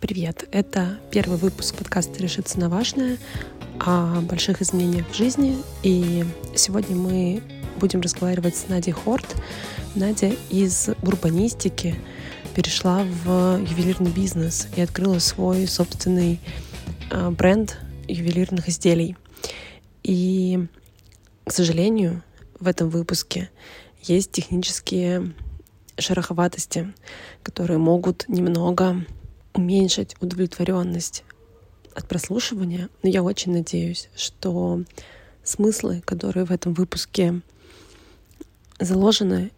Привет! Это первый выпуск подкаста «Решиться на важное» о больших изменениях в жизни. И сегодня мы будем разговаривать с Надей Хорт. Надя из урбанистики перешла в ювелирный бизнес и открыла свой собственный а, бренд ювелирных изделий. И, к сожалению, в этом выпуске есть технические шероховатости, которые могут немного уменьшить удовлетворенность от прослушивания, но я очень надеюсь, что смыслы, которые в этом выпуске заложены,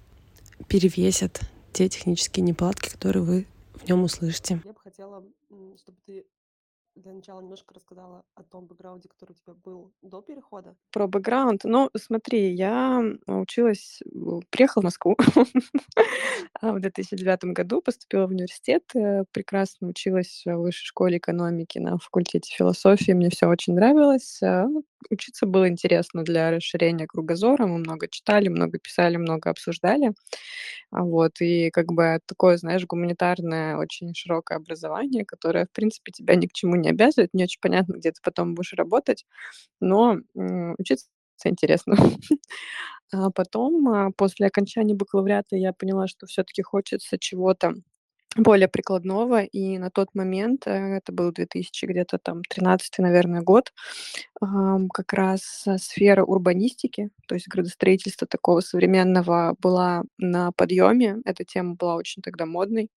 перевесят те технические неполадки, которые вы в нем услышите. Я бы хотела, чтобы ты для начала немножко рассказала о том бэкграунде, который у тебя был до перехода? Про бэкграунд. Ну, смотри, я училась, приехала в Москву а, в 2009 году, поступила в университет, э, прекрасно училась в высшей школе экономики на факультете философии, мне все очень нравилось. А, ну, учиться было интересно для расширения кругозора, мы много читали, много писали, много обсуждали. А, вот, и как бы такое, знаешь, гуманитарное, очень широкое образование, которое, в принципе, тебя ни к чему не обязывает, не очень понятно, где ты потом будешь работать, но учиться интересно. А потом, а, после окончания бакалавриата, я поняла, что все-таки хочется чего-то более прикладного. И на тот момент, э, это был 2000 где-то там 13 наверное, год, как раз э, сфера урбанистики, то есть градостроительство такого современного была на подъеме. Эта тема была очень тогда модной,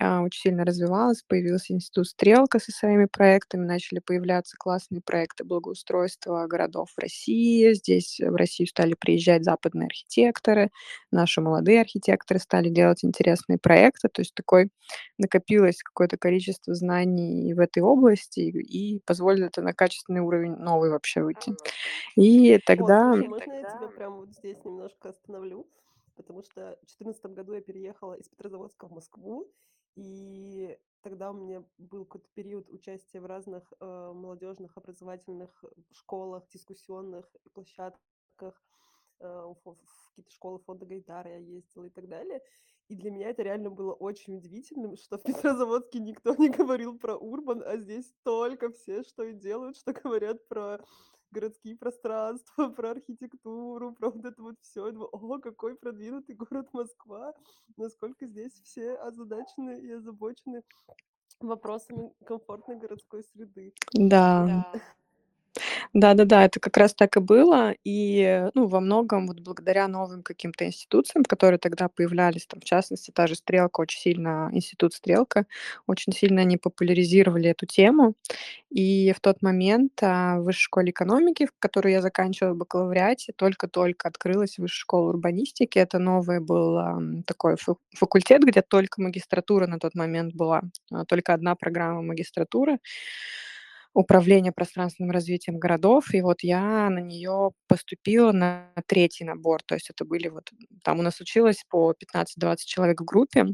а, очень сильно развивалась. Появился институт «Стрелка» со своими проектами, начали появляться классные проекты благоустройства городов в России. Здесь в Россию стали приезжать западные архитекторы, наши молодые архитекторы стали делать интересные проекты. То есть такой накопилось какое-то количество знаний в этой области и позволит это на качественный уровень новый вообще выйти. И тогда... О, слушай, можно я тебя прямо вот здесь немножко остановлю? Потому что в 2014 году я переехала из Петрозаводска в Москву, и тогда у меня был какой-то период участия в разных э, молодежных образовательных школах, дискуссионных площадках, э, в, в какие-то школы фонда Гайдара я ездила и так далее. И для меня это реально было очень удивительным, что в Петрозаводске никто не говорил про урбан, а здесь только все, что и делают, что говорят про городские пространства, про архитектуру, про вот это вот все. думаю, о, какой продвинутый город Москва, насколько здесь все озадачены и озабочены вопросами комфортной городской среды. Да. да. Да-да-да, это как раз так и было. И, ну, во многом вот благодаря новым каким-то институциям, которые тогда появлялись, там, в частности, та же «Стрелка», очень сильно, институт «Стрелка», очень сильно они популяризировали эту тему. И в тот момент а, в Высшей школе экономики, в которой я заканчивала бакалавриате, только-только открылась Высшая школа урбанистики. Это новый был такой факультет, где только магистратура на тот момент была, а, только одна программа магистратуры управления пространственным развитием городов. И вот я на нее поступила на третий набор. То есть это были вот... Там у нас училось по 15-20 человек в группе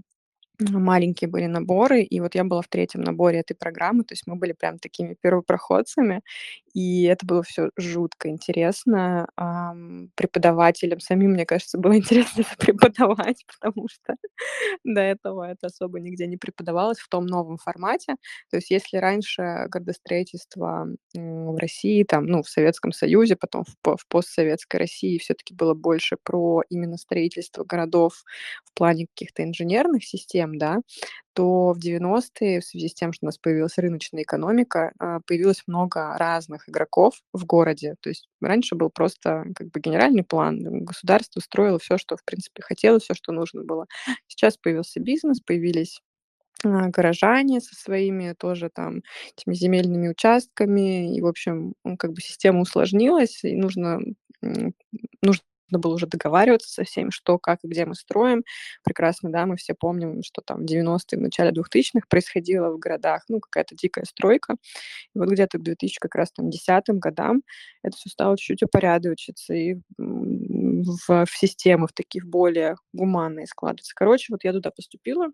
маленькие были наборы, и вот я была в третьем наборе этой программы, то есть мы были прям такими первопроходцами, и это было все жутко интересно. Ам, преподавателям самим, мне кажется, было интересно это преподавать, потому что до этого это особо нигде не преподавалось в том новом формате. То есть если раньше градостроительство в России, там, ну, в Советском Союзе, потом в, в постсоветской России все-таки было больше про именно строительство городов в плане каких-то инженерных систем, да, то в 90-е, в связи с тем, что у нас появилась рыночная экономика, а, появилось много разных игроков в городе. То есть раньше был просто как бы генеральный план, государство строило все, что в принципе хотело, все, что нужно было. Сейчас появился бизнес, появились а, горожане со своими тоже там этими земельными участками, и, в общем, как бы система усложнилась, и нужно, нужно нужно было уже договариваться со всеми, что, как и где мы строим. Прекрасно, да, мы все помним, что там в 90-е, в начале 2000-х происходило в городах, ну, какая-то дикая стройка. И вот где-то к 2000 как раз там 10 годам это все стало чуть-чуть упорядочиться и в, в системы, в такие более гуманные складываться. Короче, вот я туда поступила,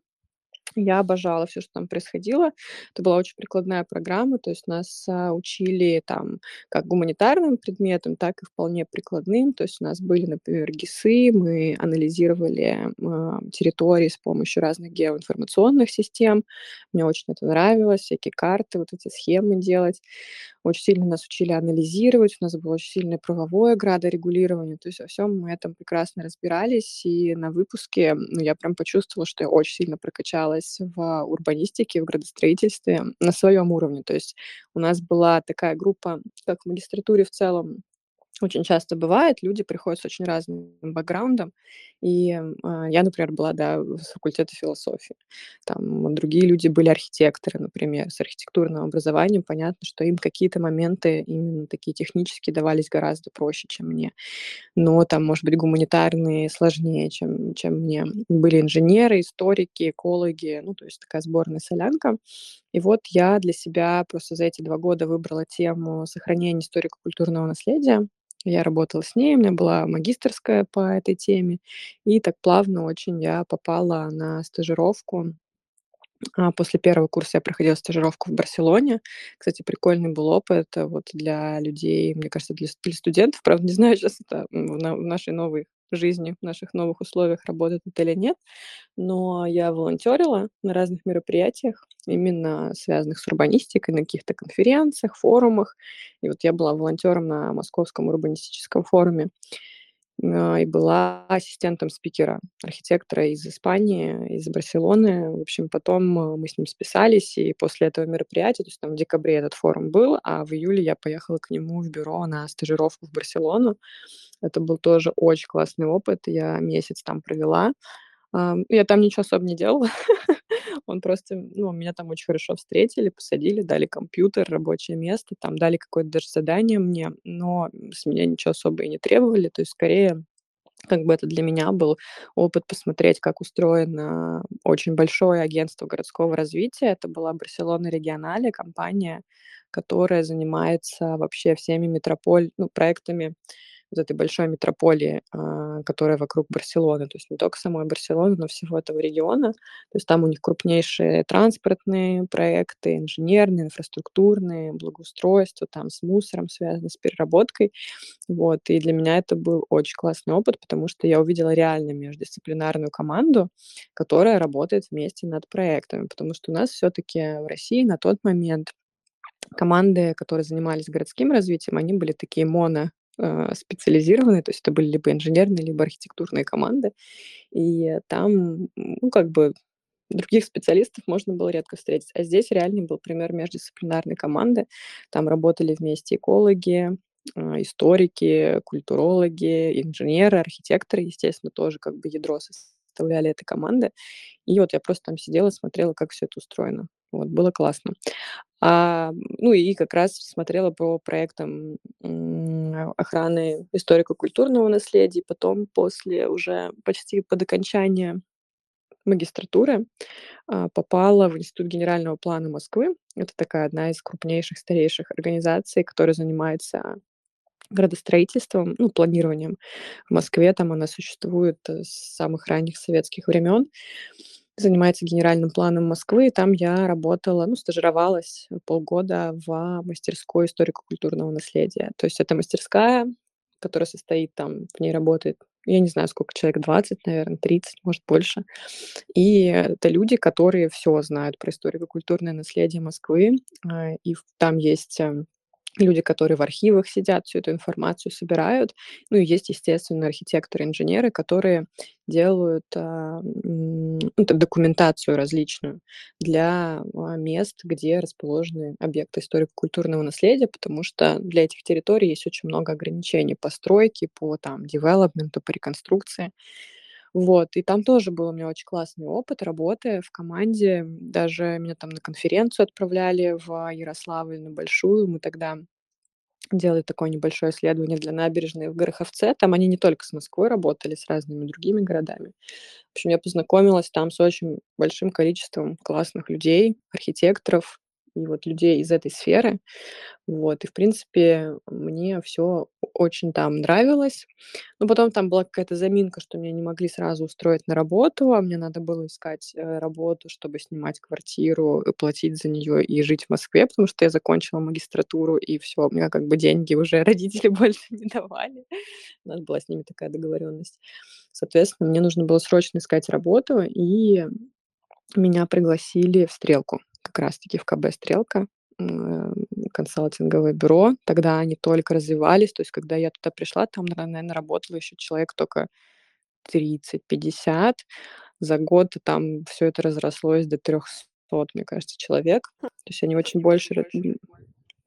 Я обожала все, что там происходило. Это была очень прикладная программа, то есть нас а, учили там как гуманитарным предметам, так и вполне прикладным. То есть у нас были, например, ГИСы, мы анализировали а, территории с помощью разных геоинформационных систем. Мне очень это нравилось, всякие карты, вот эти схемы делать. Очень сильно нас учили анализировать, у нас было очень сильное правовое градорегулирование, то есть во всем мы этом прекрасно разбирались, и на выпуске ну, я прям почувствовала, что я очень сильно прокачалась в урбанистике, в градостроительстве на своем уровне. То есть у нас была такая группа, как в магистратуре в целом, очень часто бывает, люди приходят с очень разным бэкграундом, и э, я, например, была, да, с факультета философии. Там другие люди были архитекторы, например, с архитектурным образованием. Понятно, что им какие-то моменты именно такие технические давались гораздо проще, чем мне. Но там, может быть, гуманитарные сложнее, чем, чем мне. Были инженеры, историки, экологи, ну, то есть такая сборная солянка. И вот я для себя просто за эти два года выбрала тему сохранения историко-культурного наследия. Я работала с ней, у меня была магистерская по этой теме, и так плавно очень я попала на стажировку. А, после первого курса я проходила стажировку в Барселоне. Кстати, прикольный был опыт э, вот для людей, мне кажется, для, для студентов. Правда, не знаю, сейчас это в, на, в нашей новой жизни, в наших новых условиях работает это или нет, но я волонтерила на разных мероприятиях, именно связанных с урбанистикой, на каких-то конференциях, форумах. И вот я была волонтером на Московском урбанистическом форуме и была ассистентом спикера, архитектора из Испании, из Барселоны. В общем, потом а, мы с ним списались, и после этого мероприятия, то есть там в декабре этот форум был, а в июле я поехала к нему в бюро на стажировку в Барселону. Это был тоже очень классный опыт. Я месяц там провела. Я там ничего особо не делала. Он просто, ну, меня там очень хорошо встретили, посадили, дали компьютер, рабочее место, там дали какое-то даже задание мне, но с меня ничего особо и не требовали. То есть скорее как бы это для меня был опыт посмотреть, как устроено очень большое агентство городского развития. Это была Барселона Регионале, компания, которая занимается вообще всеми метрополь, ну, проектами вот этой большой метрополии, а, которая вокруг Барселоны, то есть не только самой Барселоны, но всего этого региона. То есть там у них крупнейшие транспортные проекты, инженерные, инфраструктурные, благоустройство, там с мусором связано, с переработкой. Вот. И для меня это был очень классный опыт, потому что я увидела реально междисциплинарную команду, которая работает вместе над проектами, потому что у нас все-таки в России на тот момент команды, которые занимались городским развитием, они были такие моно специализированные, то есть это были либо инженерные, либо архитектурные команды. И там, ну, как бы других специалистов можно было редко встретить. А здесь реально был пример междисциплинарной команды. Там работали вместе экологи, а, историки, культурологи, инженеры, архитекторы, естественно, тоже как бы ядро составляли этой команды. И вот я просто там сидела, смотрела, как все это устроено. Вот, было классно. А, ну и как раз смотрела по проектам охраны историко-культурного наследия. Потом после уже почти под окончание магистратуры а, попала в Институт генерального плана Москвы. Это такая одна из крупнейших, старейших организаций, которая занимается градостроительством, ну, планированием. В Москве там она существует э, с самых ранних советских времен занимается генеральным планом Москвы, там я работала, ну, стажировалась полгода в мастерской историко-культурного наследия. То есть это мастерская, которая состоит там, в ней работает, я не знаю, сколько человек, 20, наверное, 30, может, больше. И это люди, которые все знают про историко-культурное наследие Москвы, а, и там есть эм, люди, которые в архивах сидят, всю эту информацию собирают. Ну и есть, естественно, архитекторы, инженеры, которые делают а, ну, документацию различную для а, мест, где расположены объекты историко-культурного наследия, потому что для этих территорий есть очень много ограничений по стройке, по там девелопменту, по реконструкции. Вот, и там тоже был у меня очень классный опыт работы в команде. Даже меня там на конференцию отправляли в Ярославль, на большую. Мы тогда делали такое небольшое исследование для набережной в Гороховце. Там они не только с Москвой работали, с разными другими городами. В общем, я познакомилась там с очень большим количеством классных людей, архитекторов и вот людей из этой сферы. Вот, и, в принципе, мне все очень там нравилось. Но потом там была какая-то заминка, что меня не могли сразу устроить на работу, а мне надо было искать э, работу, чтобы снимать квартиру, и платить за нее и жить в Москве, потому что я закончила магистратуру, и все, у меня как бы деньги уже родители больше не давали. У нас была с ними такая договоренность. Соответственно, мне нужно было срочно искать работу, и меня пригласили в «Стрелку», как раз-таки в КБ «Стрелка» консалтинговое бюро. Тогда они только развивались. То есть, когда я туда пришла, там, наверное, работало еще человек только 30-50. За год там все это разрослось до 300, мне кажется, человек. То есть они очень больше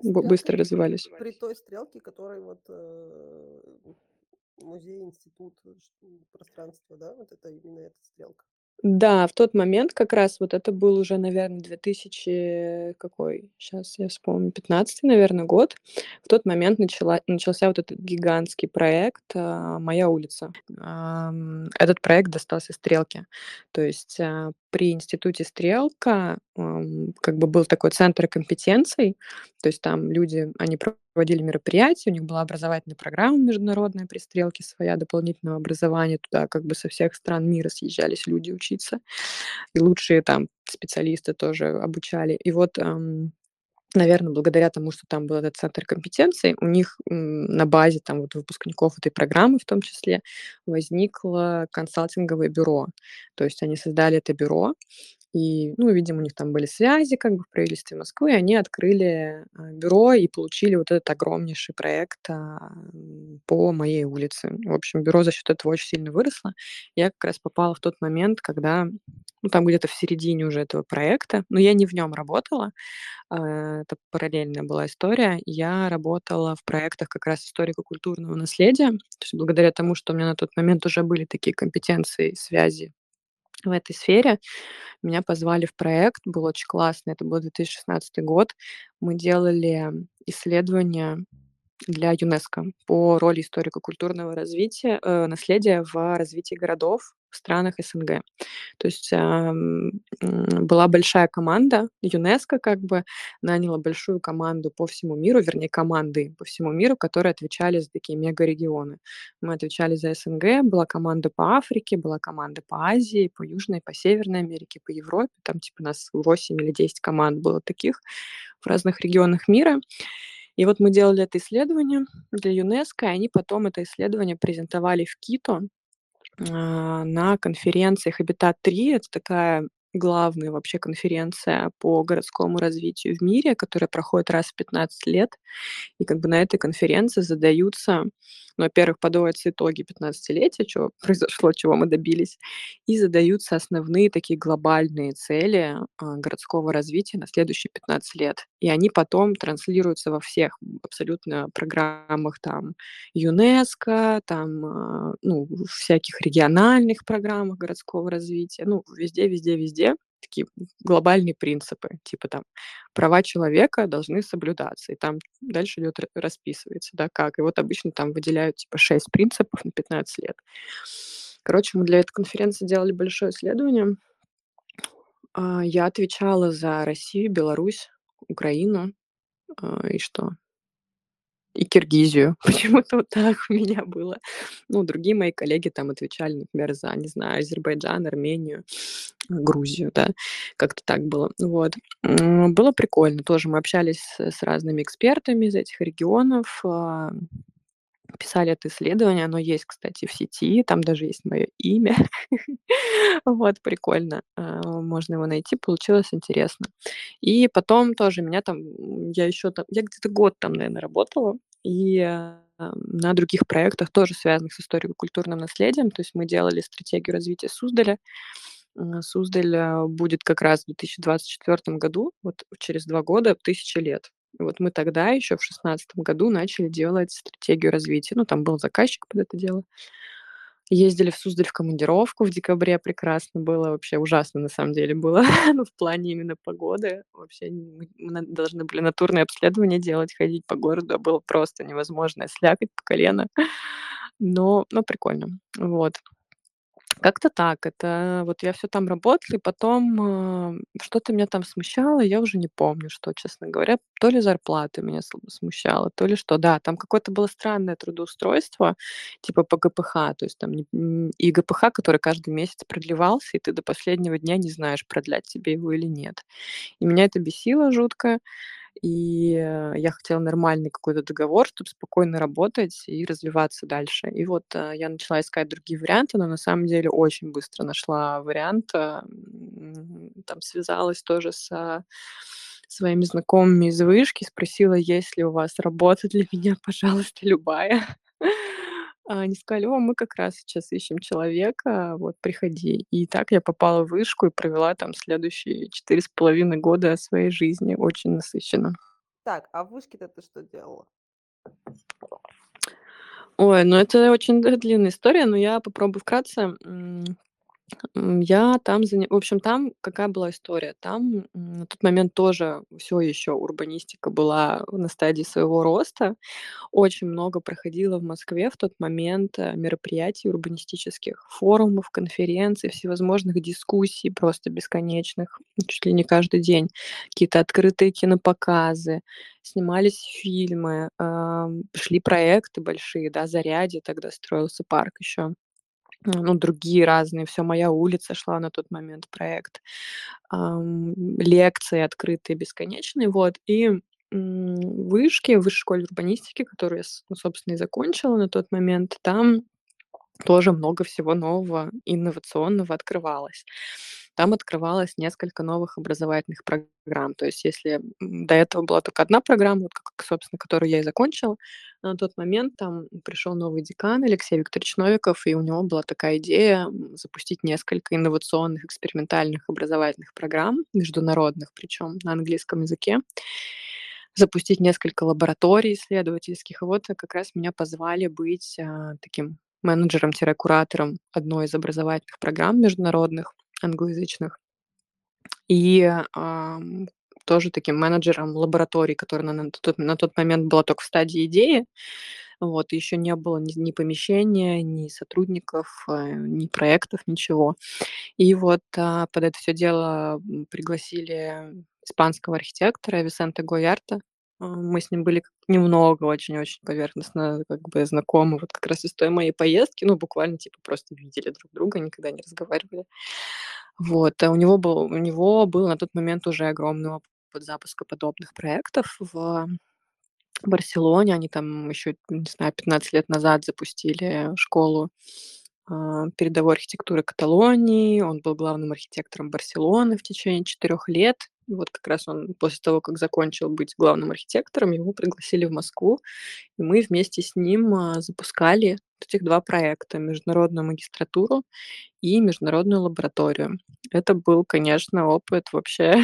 быстро развивались. При той стрелке, которой вот э, музей, институт, пространство, да, вот это именно эта стрелка. Да, в тот момент как раз вот это был уже, наверное, 2000 какой, сейчас я вспомню, 15 наверное, год. В тот момент начала начался вот этот гигантский проект, а, "Моя улица". этот проект достался "Стрелке". То есть, а, при институте "Стрелка", как бы был такой центр компетенций, то есть там люди, они проводили мероприятия, у них была образовательная программа международная при "Стрелке", своя дополнительного образования. Туда как бы со всех стран мира съезжались люди учиться, и лучшие там специалисты тоже обучали. И вот, наверное, благодаря тому, что там был этот центр компетенций, у них на базе там вот выпускников этой программы в том числе возникло консалтинговое бюро. То есть они создали это бюро, и, ну, видимо, у них там были связи как бы в правительстве Москвы, и они открыли а, бюро и получили вот этот огромнейший проект а, по моей улице. В общем, бюро за счет этого очень сильно выросло. Я как раз попала в тот момент, когда, ну, там где-то в середине уже этого проекта, но я не в нем работала, а, это параллельная была история. Я работала в проектах как раз историко-культурного наследия. То есть благодаря тому, что у меня на тот момент уже были такие компетенции, связи в этой сфере. Меня позвали в проект, был очень классный, это был 2016 год. Мы делали исследования для ЮНЕСКО по роли историко-культурного развития, э, наследия в развитии городов в странах СНГ. То есть была большая команда, ЮНЕСКО как бы наняла большую команду по всему миру, вернее, команды по всему миру, которые отвечали за такие мегарегионы. Мы отвечали за СНГ, была команда по Африке, была команда по Азии, по Южной, по Северной Америке, по Европе. Там типа нас 8 или 10 команд было таких в разных регионах мира. И вот мы делали это исследование для ЮНЕСКО, и они потом это исследование презентовали в Кито на конференции «Хабитат-3». Это такая главная вообще конференция по городскому развитию в мире, которая проходит раз в 15 лет. И как бы на этой конференции задаются, ну, во-первых, подводятся итоги 15-летия, что произошло, чего мы добились, и задаются основные такие глобальные цели а, городского развития на следующие 15 лет. И они потом транслируются во всех абсолютно программах там ЮНЕСКО, там, а, ну, всяких региональных программах городского развития, ну, везде, везде, везде везде такие глобальные принципы, типа там права человека должны соблюдаться, и там дальше идет расписывается, да, как. И вот обычно там выделяют типа шесть принципов на 15 лет. Короче, мы для этой конференции делали большое исследование. А, я отвечала за Россию, Беларусь, Украину а, и что? И Киргизию. Почему-то вот так у меня было. Ну, другие мои коллеги там отвечали, например, за, не знаю, Азербайджан, Армению, Грузию, да, как-то так было. Вот. Было прикольно. Тоже мы общались с разными экспертами из этих регионов, писали это исследование, оно есть, кстати, в сети, там даже есть мое имя. Вот, прикольно. А, можно его найти, получилось интересно. И потом тоже меня там, я еще там, я где-то год там, наверное, работала, и а, на других проектах, тоже связанных с историко-культурным наследием. То есть мы делали стратегию развития Суздаля. Суздаль а, будет как раз в 2024 году, вот через два года, тысяча лет. Вот мы тогда еще в шестнадцатом году начали делать стратегию развития. Ну, там был заказчик под это дело. Ездили в Суздаль в командировку в декабре, прекрасно было, вообще ужасно на самом деле было, ну, в плане именно погоды. Вообще мы должны были натурные обследования делать, ходить по городу, а было просто невозможно, слякоть по колено. Но но прикольно. Вот. Как-то так. Это вот я всё там работала, и потом, а, что-то меня там смущало, я уже не помню, что, честно говоря. То ли зарплата меня сл смущала, то ли что. Да, там какое-то было странное трудоустройство, типа по ГПХ, то есть там не и ГПХ, который каждый месяц продлевался, и ты до последнего дня не знаешь, продлять тебе его или нет. И меня это бесило жутко. И, э, я хотела нормальный какой-то договор, чтоб спокойно работать и развиваться дальше. И вот, э, я начала искать другие варианты, но на самом деле очень быстро нашла вариант. М, там связалась тоже со своими знакомыми из вышки, спросила: "Есть ли у вас работа для меня, пожалуйста, любая?" А они сказали: "О, мы как раз сейчас ищем человека, вот приходи". И так я попала в вышку и провела там следующие 4,5 года своей жизни очень насыщенно. Так, а в вышке-то ты что делала? Ой, ну это очень длинная история, но я попробую вкратце. Я там в общем, там какая была история? Там, на тот момент тоже всё ещё урбанистика была на стадии своего роста. Очень много проходило в Москве в тот момент, э, мероприятий урбанистических, форумов, конференций, всевозможных дискуссий просто бесконечных, чуть ли не каждый день. Какие-то открытые кинопоказы, снимались фильмы, шли проекты большие, да. "Зарядье" тогда строился парк ещё. Ну, другие разные, "Всё моя улица" шла на тот момент проект. Ам, лекции открытые бесконечные, вот. И, м, в Высшей школе урбанистики, которую я, ну, собственно, и закончила на тот момент, там тоже много всего нового, инновационного открывалось. Там открывалось несколько новых образовательных программ. То есть если, до этого была только 1 программа, вот как, собственно, которую я и закончила, на тот момент там пришёл новый декан Алексей Викторович Новиков, и у него была такая идея, запустить несколько инновационных экспериментальных образовательных программ, международных причём, на английском языке. Запустить несколько лабораторий исследовательских. И вот как раз меня позвали быть, а, таким менеджером-куратором одной из образовательных программ международных англоязычных. И, ам, тоже таким менеджером лабораторий, которая на на тот на тот момент была тока в стадии идеи. Вот, ещё не было ни ни помещения, ни сотрудников, э, ни проектов, ничего. И вот, а, под это всё дело, пригласили испанского архитектора Висенте Гойарто. А, мы с ним были немного, очень-очень поверхностно как бы знакомы вот как раз из той моей поездки. Ну, буквально типа просто видели друг друга, никогда не разговаривали. Вот, а у него был у него был на тот момент уже огромный опыт запуска подобных проектов в Барселоне. Они там ещё, не знаю, 15 лет назад запустили школу, а, передовой архитектуры Каталонии. Он был главным архитектором Барселоны в течение 4 лет. И вот как раз он после того, как закончил быть главным архитектором, его пригласили в Москву, и мы вместе с ним, а, запускали этих 2 проекта: международную магистратуру и международную лабораторию. Это был, конечно, опыт вообще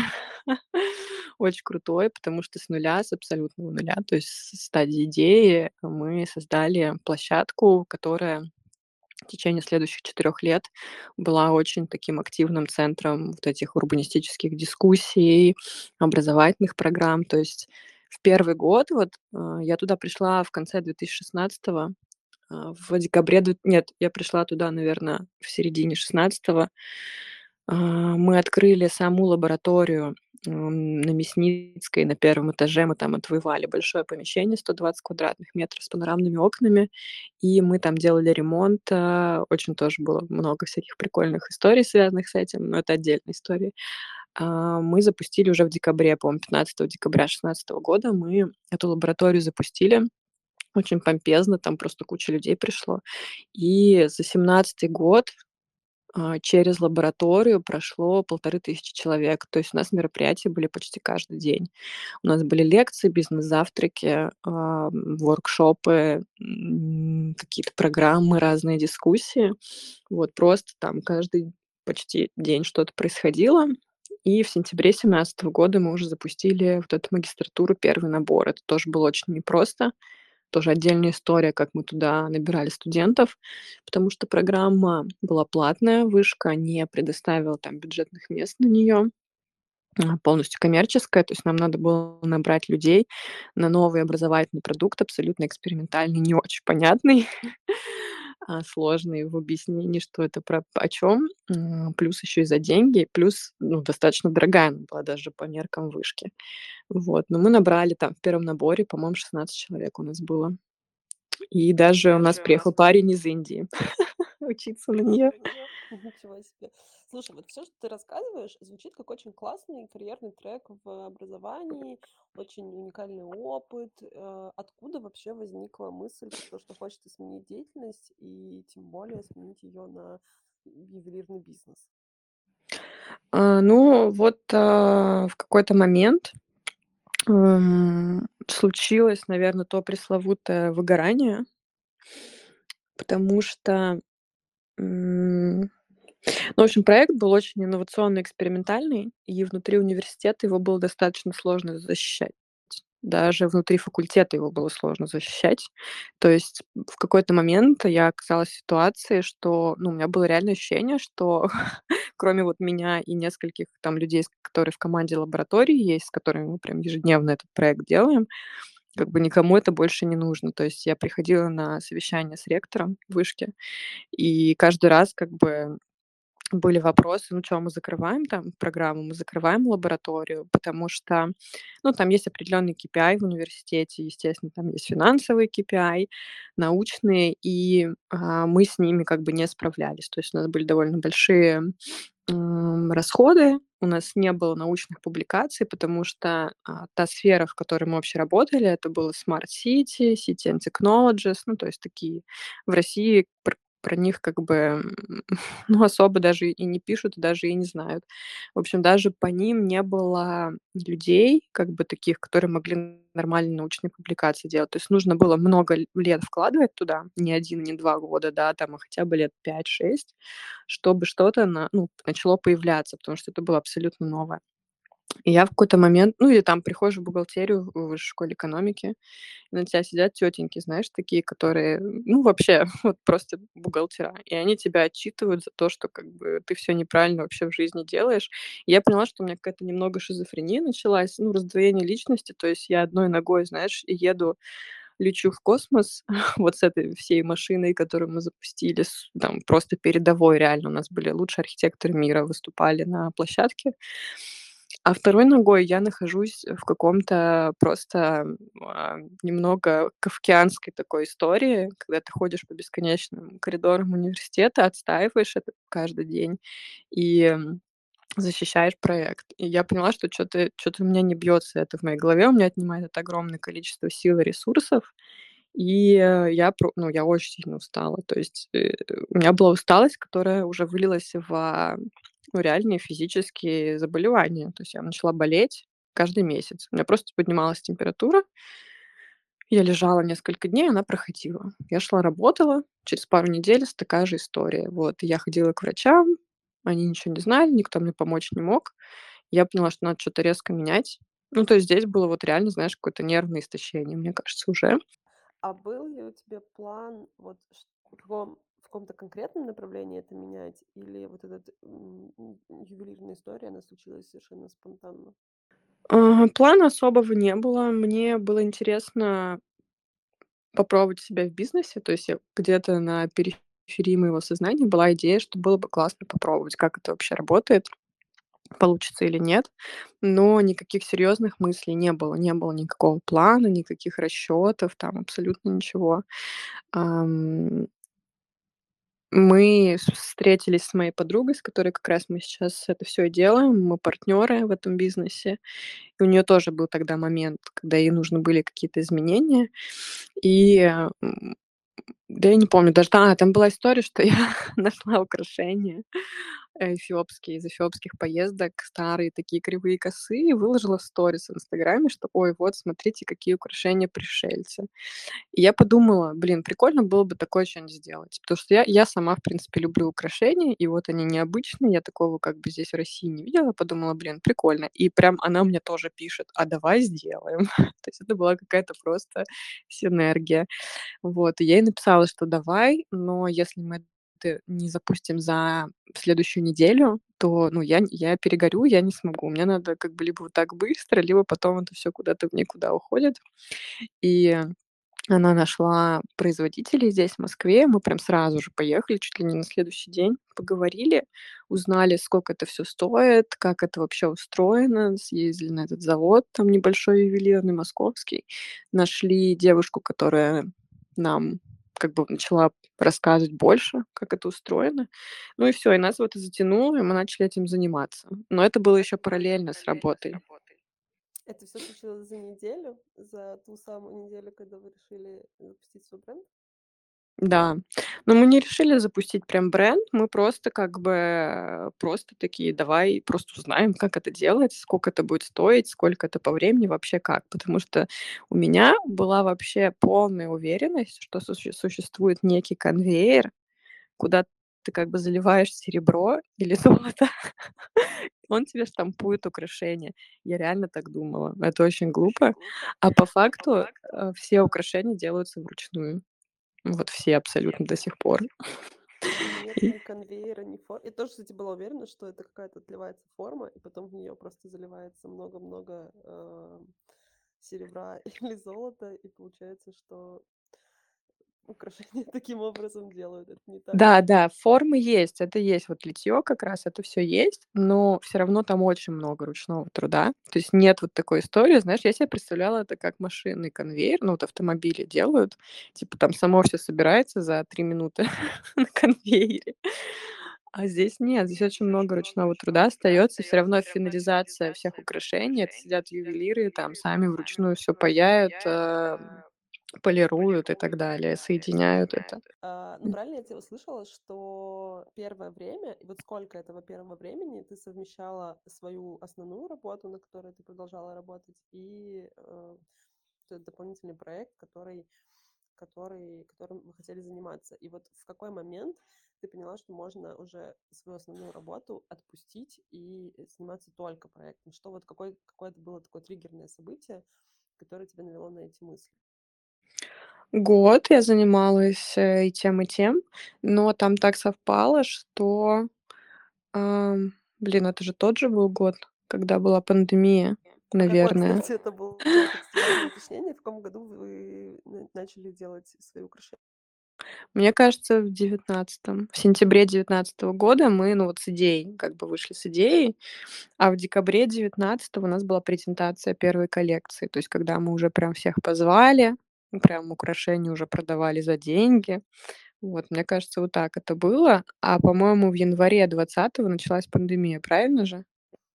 очень крутой, потому что с нуля, с абсолютного нуля, то есть с стадии идеи, мы создали площадку, которая в течение следующих 4 лет была очень таким активным центром вот этих урбанистических дискуссий, образовательных программ. То есть в 1 год вот, а, я туда пришла в конце 2016, а, в декабре нет, я пришла туда, наверно, в середине 16. А, мы открыли саму лабораторию, на Мясницкой на 1 этаже. Мы там отвоевали большое помещение, 120 квадратных метров с панорамными окнами, и мы там делали ремонт. А, очень тоже было много всяких прикольных историй, связанных с этим, но это отдельная история. А, мы запустили уже в декабре, по-моему, 15 декабря 16 года мы эту лабораторию запустили. Очень помпезно, там просто куча людей пришло. И за 17 год, через лабораторию прошло 1500 человек. То есть у нас мероприятия были почти каждый день. У нас были лекции, бизнес-завтраки, ам, воркшопы, какие-то программы, разные дискуссии. Вот просто там каждый почти день что-то происходило. И в сентябре 17 года мы уже запустили вот эту магистратуру, 1 набор. Это тоже было очень непросто. Тоже отдельная история, как мы туда набирали студентов, потому что программа была платная, вышка не предоставила там бюджетных мест на неё. А, полностью коммерческая, то есть нам надо было набрать людей на новый образовательный продукт, абсолютно экспериментальный, не очень понятный. а, сложный в объяснении, что это про о чём. М, плюс еще и за деньги, плюс, ну, достаточно дорогая она была даже по меркам вышки. Вот, но мы набрали там в первом наборе, по-моему, 16 человек у нас было. И даже у нас приехал парень из Индии учиться на неё. Ничего себе. Слушай, вот всё, что ты рассказываешь, звучит как очень классный карьерный трек в образовании, очень уникальный опыт. Э, откуда вообще возникла мысль, то, что хочется сменить деятельность и тем более сменить её на ювелирный бизнес? А, ну, вот, а, в какой-то момент, м, случилось, наверно, то пресловутое выгорание. Потому что, ну, в общем, проект был очень инновационный, экспериментальный, и внутри университета его было достаточно сложно защищать. Даже внутри факультета его было сложно защищать. То есть в какой-то момент я оказалась в ситуации, что, ну, у меня было реальное ощущение, что кроме вот меня и нескольких там людей, которые в команде лаборатории есть, с которыми мы прям ежедневно этот проект делаем, как бы никому это больше не нужно. То есть я приходила на совещание с ректором вышки, и каждый раз как бы были вопросы: "Ну чё, мы закрываем там программу, мы закрываем лабораторию?" Потому что, ну, там есть определенный KPI в университете, естественно, там есть финансовый KPI, научные, и, а, мы с ними как бы не справлялись. То есть у нас были довольно большие, м, расходы, у нас не было научных публикаций, потому что, а, та сфера, в которой мы вообще работали, это было Smart City, City and Technologies, ну, то есть такие в России про них как бы, ну, особо даже и не пишут, даже и не знают. В общем, даже по ним не было людей, как бы таких, которые могли нормальные научные публикации делать. То есть нужно было много лет вкладывать туда, не 1, не 2 года, да, там, а хотя бы лет 5-6, чтобы что-то на ну, начало появляться, потому что это было абсолютно новое. И я в какой-то момент ну, или там приходишь в бухгалтерию в высшей школе экономики, и на тя сидят тётеньки, знаешь, такие, которые, ну, вообще, вот просто бухгалтера, и они тебя отчитывают за то, что как бы ты всё неправильно вообще в жизни делаешь. И я поняла, что у меня какая-то немного шизофрения началась, ну, раздвоение личности. То есть я одной ногой, знаешь, еду, лечу в космос вот с этой всей машиной, которую мы запустили, там просто передовой реально. У нас были лучшие архитекторы мира, выступали на площадке. А второй ногой я нахожусь в каком-то просто, а, немного кафкианской такой истории, когда ты ходишь по бесконечным коридорам университета, отстаиваешь это каждый день и защищаешь проект. И я поняла, что чё-то чё-то у меня не бьётся это в моей голове, у меня отнимает это огромное количество сил и ресурсов. И, э, я ну, я очень сильно устала. То есть, э, у меня была усталость, которая уже вылилась в, а, ну, реальные физические заболевания. То есть я начала болеть каждый месяц. У меня просто поднималась температура. Я лежала несколько дней, она проходила. Я шла, работала, через пару недель такая же история. Вот, я ходила к врачам, они ничего не знали, никто мне помочь не мог. Я поняла, что надо чё-то резко менять. Ну, то есть здесь было вот реально, знаешь, какое-то нервное истощение, мне кажется, уже. А был ли у тебя план вот в каком каком-то конкретном направлении это менять, или вот м, ювелирная история, она случилась совершенно спонтанно? Плана особого не было. Мне было интересно попробовать себя в бизнесе. То есть где-то на периферии моего сознания была идея, что было бы классно попробовать, как это вообще работает, получится или нет. Но никаких серьезных мыслей не было. Не было никакого плана, никаких расчетов, там абсолютно ничего. Мы встретились с моей подругой, с которой как раз мы сейчас это всё и делаем. Мы партнеры в этом бизнесе. И у нее тоже был тогда момент, когда ей нужны были какие-то изменения. И, м, да я не помню даже, а, там была история, что я нашла украшения эфиопские, из эфиопских поездок, старые такие кривые косые, и выложила сторис в "Инстаграме", что: "Ой, вот смотрите, какие украшения пришельцы". И я подумала: "Блин, прикольно было бы такое чё-нибудь сделать". Потому что я я сама, в принципе, люблю украшения, и вот они необычные, я такого как бы здесь в России не видела. Подумала: "Блин, прикольно". И прям она мне тоже пишет: "А давай сделаем". То есть это была какая-то просто синергия. Вот, и я ей написала, что давай, но если мы это не запустим за следующую неделю, то, ну, я я перегорю, я не смогу. Мне надо как бы либо вот так быстро, либо потом это всё куда-то в никуда уходит. И Она нашла производителей здесь, в Москве. Мы прям сразу же поехали, чуть ли не на следующий день. Поговорили, узнали, сколько это все стоит, как это вообще устроено. Съездили на этот завод, там небольшой ювелирный, московский. Нашли девушку, которая нам как бы начала рассказывать больше, как это устроено. Ну и все, и нас вот это затянуло, и мы начали этим заниматься. Но это было еще параллельно с работой. Это все случилось за неделю, за ту самую неделю, когда вы решили запустить свой бренд? Да. Но мы не решили запустить прям бренд, мы просто как бы просто такие: "Давай просто узнаем, как это делать, сколько это будет стоить, сколько это по времени, вообще как". Потому что у меня была вообще полная уверенность, что суще существует некий конвейер, куда ты как бы заливаешь серебро или золото, он тебе штампует украшения. Я реально так думала. Это очень глупо. А по факту, э, все украшения делаются вручную. Вот все абсолютно до сих пор. Нет ни конвейера, ни фор Я тоже, кстати, была уверена, что это какая-то отливается форма, и потом в нее просто заливается много-много, э, серебра или золота, и получается, что украшения таким образом делают. Это не так? Да, да, формы есть, это есть. Вот литье как раз, это все есть, но все равно там очень много ручного труда. То есть нет вот такой истории. Знаешь, я себе представляла это как машинный конвейер, ну, вот автомобили делают. Типа там само все собирается за три минуты на конвейере. А здесь нет, здесь очень много ручного труда остается, все равно финализация всех украшений, это сидят ювелиры, там сами вручную все паяют, эм, полируют и так далее, соединяют это. А, ну, правильно я тебя услышала, что первое время, и вот сколько этого первого времени ты совмещала свою основную работу, на которой ты продолжала работать, и э, дополнительный проект, который, который, которым вы хотели заниматься. И вот в какой момент ты поняла, что можно уже свою основную работу отпустить и заниматься только проектом? Что вот какой, какое это было такое триггерное событие, которое тебя навело на эти мысли? Год я занималась, э, и тем, и тем, но там так совпало, что, ам, блин, это же тот же был год, когда была пандемия, А какой, наверное. кстати, это был год? Кстати, уточнение, в каком году вы на- начали делать свои украшения? Мне кажется, в девятнадцатом, в сентябре девятнадцатого года мы, ну, вот с идеей, как бы вышли с идеей, а в декабре девятнадцатого у нас была презентация первой коллекции. То есть когда мы уже прям всех позвали, прям украшения уже продавали за деньги. Вот, мне кажется, вот так это было. А, по-моему, в январе двадцатого началась пандемия, правильно же?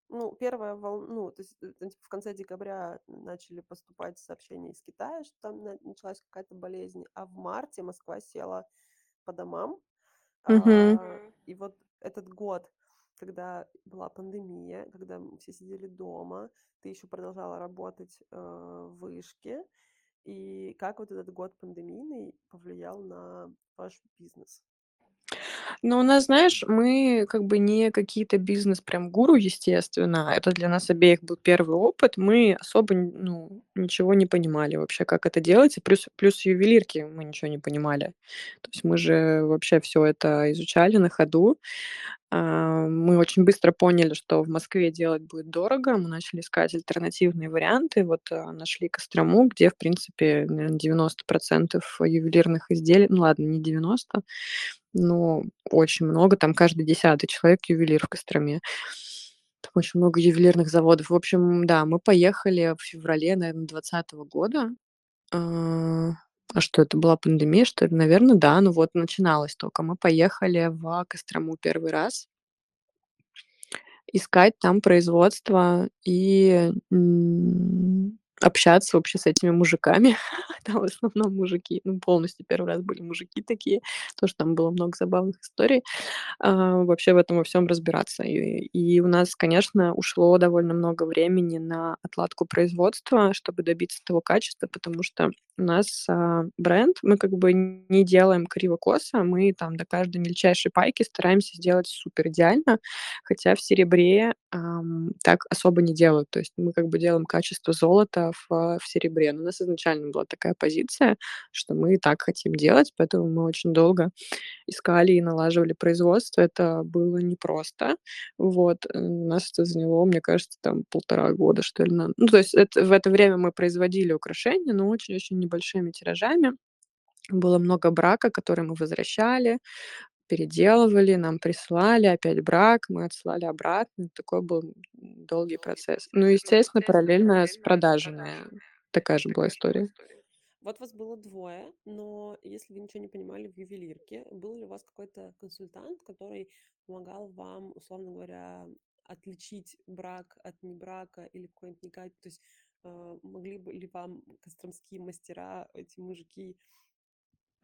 Ну, первая волна, ну, то есть э, типа, в конце декабря начали поступать сообщения из Китая, что там на- началась какая-то болезнь, а в марте Москва села по домам. Мгм. А, и вот этот год, когда была пандемия, когда мы все сидели дома, ты еще продолжала работать э, в вышке, и как вот этот год пандемийный повлиял на ваш бизнес? Ну, у нас, знаешь, мы как бы не какие-то бизнес прям гуру, естественно. Это для нас обеих был первый опыт. Мы особо, ну, ничего не понимали вообще, как это делается. Плюс, плюс ювелирки мы ничего не понимали. То есть мы же вообще все это изучали на ходу. А, Мы очень быстро поняли, что в Москве делать будет дорого. Мы начали искать альтернативные варианты. Вот а, нашли Кострому, где, в принципе, наверное, 90% ювелирных изделий, ну ладно, не 90, но очень много. Там каждый десятый человек ювелир в Костроме. Там очень много ювелирных заводов. В общем, да, мы поехали в феврале, наверное, двадцатого года. А что, это была пандемия, что ли? Наверно, да. Ну вот начиналось только. Мы поехали в Кострому первый раз искать там производство и, общаться вообще с этими мужиками. Там в основном мужики, ну, полностью первый раз были мужики такие. Тоже там было много забавных историй. А, вообще в этом во всем разбираться. И и у нас, конечно, ушло довольно много времени на отладку производства, чтобы добиться того качества, потому что у нас, а, бренд, мы как бы не делаем криво-косо, мы там до каждой мельчайшей пайки стараемся сделать супер идеально, хотя в серебре, ам, так особо не делают. То есть мы как бы делаем качество золота в в серебре. Но у нас изначально была такая позиция, что мы так хотим делать, поэтому мы очень долго искали и налаживали производство. Это было непросто. Вот. Э, нас это заняло, мне кажется, там полтора года, что ли. Ну, то есть это, в это время мы производили украшения, но очень-очень небольшими тиражами. Было много брака, который мы возвращали, переделывали, нам присылали, опять брак, мы отсылали обратно. Такой был долгий процесс. Ну, естественно, параллельно с продажами такая же была история. Вот вас было двое, но если вы ничего не понимали в ювелирке, был ли у вас какой-то консультант, который помогал вам, условно говоря, отличить брак от небрака или какой-нибудь некачественный, то есть могли бы ли вам костромские мастера, эти мужики,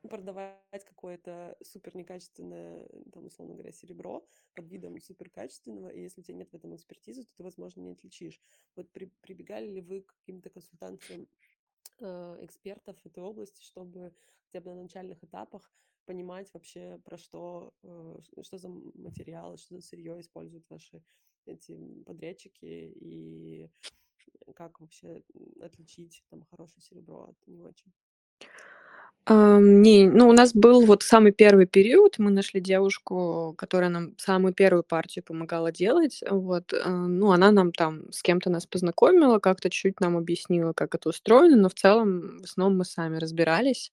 продавать какое-то супер некачественное, там, условно говоря, серебро под видом супер качественного, и если у тебя нет в этом экспертизы, то ты, возможно, не отличишь. Вот при, прибегали ли вы к каким-то консультациям э, экспертов этой области, чтобы хотя бы на начальных этапах понимать вообще, про что, э, что за материалы, что за сырье используют ваши эти подрядчики, и как вообще отличить там хорошее серебро от не очень. Ам, не, ну, у нас был вот самый первый период. Мы нашли девушку, которая нам самую первую партию помогала делать. Вот, э, ну, она нам там с кем-то нас познакомила, как-то чуть нам объяснила, как это устроено, но в целом, в основном мы сами разбирались.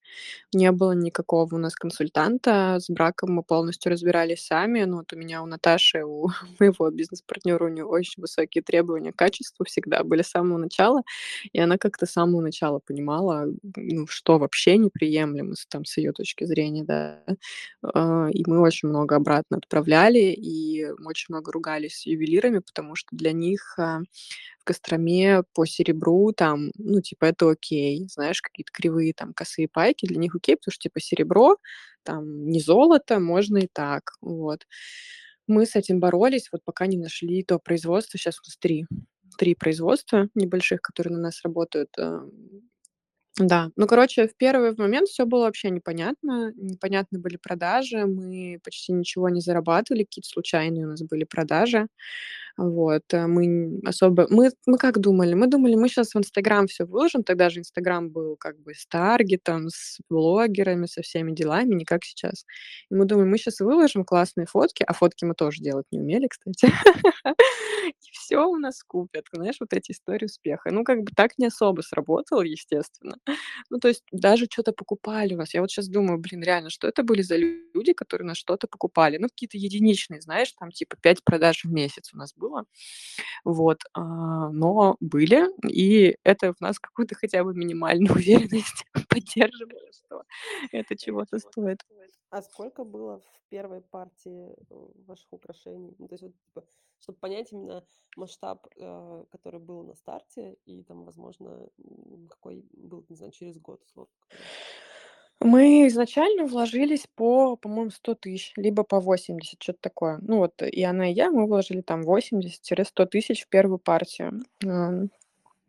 Не было никакого у нас консультанта. С браком мы полностью разбирались сами. Ну, вот у меня, у Наташи, у моего бизнес-партнера, у нее очень высокие требования к качеству всегда были с самого начала. И она как-то с самого начала понимала, ну, что вообще неприемлемо приемлемо с, там, с ее точки зрения, да. А, и мы очень много обратно отправляли, и очень много ругались с ювелирами, потому что для них а, в Костроме по серебру там, ну, типа, это окей, знаешь, какие-то кривые там косые пайки, для них окей, потому что, типа, серебро, там, не золото, можно и так, вот. Мы с этим боролись, вот пока не нашли то производство, сейчас у нас три, три производства небольших, которые на нас работают, да, ну, короче, в первый момент все было вообще непонятно. Непонятны были продажи, мы почти ничего не зарабатывали, какие-то случайные у нас были продажи. Вот, э, мы особо мы мы как думали? Мы думали, мы сейчас в "Инстаграм" все выложим, тогда же "Инстаграм" был как бы с таргетом, с блогерами, со всеми делами, не как сейчас. И мы думаем, мы сейчас выложим классные фотки, а фотки мы тоже делать не умели, кстати. И все у нас купят. Знаешь, вот эти истории успеха. Ну, как бы так не особо сработало, естественно. Ну, то есть даже что то покупали у нас. Я вот сейчас думаю, блин, реально, что это были за люди, которые нас что-то покупали? Ну, какие-то единичные, знаешь, там типа 5 продаж в месяц у нас было было. Вот, а, но были, и это в нас какую-то хотя бы минимальную уверенность поддерживало, что это чего-то стоит. А сколько было в первой партии э, ваших украшений? Ну, то есть вот, типа, чтобы понять именно масштаб, э, который был на старте, и там, возможно, какой был, не знаю, через год условно Мы изначально вложились по, по-моему, 100 тысяч, либо по 80, что-то такое. Ну вот и она, и я, мы вложили там 80-100 тысяч в первую партию.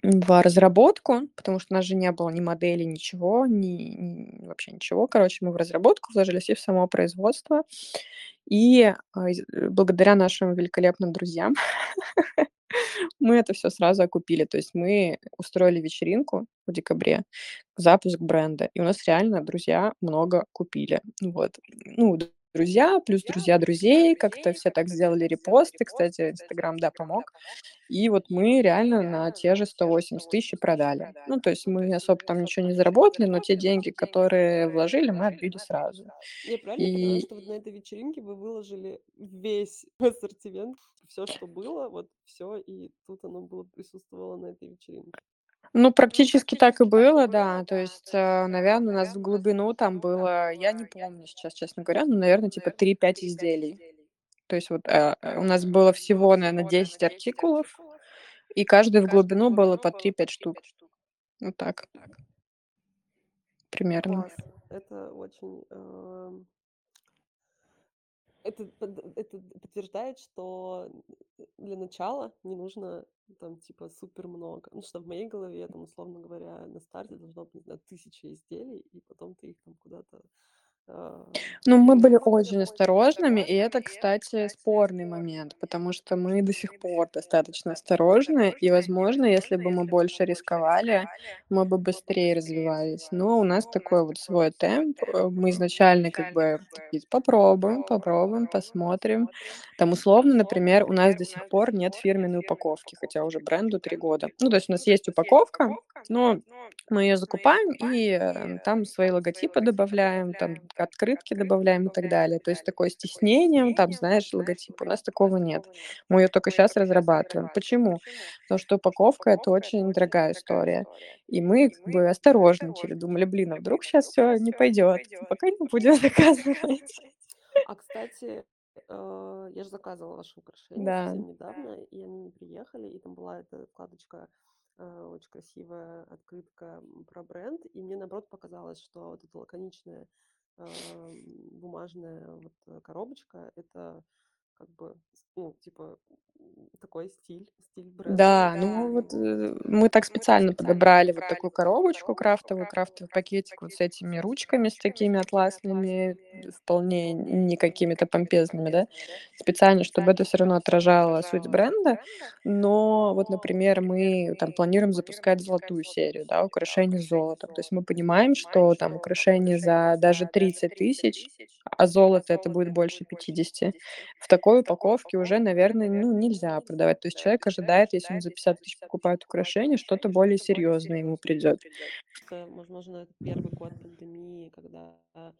в разработку, потому что у нас же не было ни модели, ничего, ни, ни- вообще ничего. Короче, мы в разработку вложились и в само производство. И а, э, благодаря нашим великолепным друзьям мы это все сразу окупили. То есть мы устроили вечеринку в декабре, запуск бренда, и у нас реально друзья много купили. Вот. Ну, друзья, плюс друзья друзей, как-то все так сделали репосты. Кстати, Инстаграм, да, помог. И вот мы реально на те же 180 тысяч продали. Ну, то есть мы особо там ничего не заработали, но те деньги, которые вложили, мы отбили сразу. Я правильно и... понимаю, что вот на этой вечеринке вы выложили весь ассортимент, все, что было, вот все, и тут оно было присутствовало на этой вечеринке? Ну, практически так и было, да. То есть, э, наверное, у нас в глубину там было, я не помню сейчас, честно говоря, ну, наверное, типа 3-5 изделий. То есть вот э, у нас было всего, наверное, 10 артикулов, и каждый в глубину было по 3-5 штук. Вот так. Примерно. Класс. Это очень... Э, это, это подтверждает, что для начала не нужно там типа супер много. Ну, что в моей голове, там, условно говоря, на старте должно быть, знаю, тысяча изделий, и потом ты их там куда-то Ну, мы были очень осторожными, и это, кстати, спорный момент, потому что мы до сих пор достаточно осторожны, и, возможно, если бы мы больше рисковали, мы бы быстрее развивались. Но у нас такой вот свой темп. Э, мы изначально как бы попробуем, попробуем, посмотрим. Там условно, например, у нас до сих пор нет фирменной упаковки, хотя уже бренду 3 года. Ну, то есть у нас есть упаковка, но мы ее закупаем и, э, там свои логотипы добавляем, там открытки добавляем и так далее. То есть такое с тиснением, там, знаешь, логотип, у нас такого нет. Мы ее только сейчас разрабатываем. Почему? Потому что упаковка- это очень дорогая история. И мы как бы осторожничали, думали: "Блин, а вдруг сейчас все не пойдет, пока не будем заказывать". А, кстати, э, я же заказывала ваши украшения Да. недавно, и они приехали, и там была эта вкладочка, э, очень красивая открытка про бренд, и мне наоборот показалось, что вот эта лаконичная бумажная вот э, коробочка, это как бы, ну, типа, такой стиль, стиль бренда. Да, ну вот, э, мы так специально подобрали вот такую коробочку крафтовую, крафтовый пакетик вот с этими ручками, с такими атласными, вполне не какими-то помпезными, да, специально, чтобы это все равно отражало суть бренда. Но вот, например, мы там планируем запускать золотую серию, да, украшений с золотом. То есть мы понимаем, что там украшения за даже 30 тысяч, а золото это будет больше 50. В такой упаковке уже, наверное, ну, нельзя продавать. То есть человек ожидает, если он за 50 тысяч покупает украшение, что-то более серьезное ему придет. Возможно, это первый год пандемии, когда э,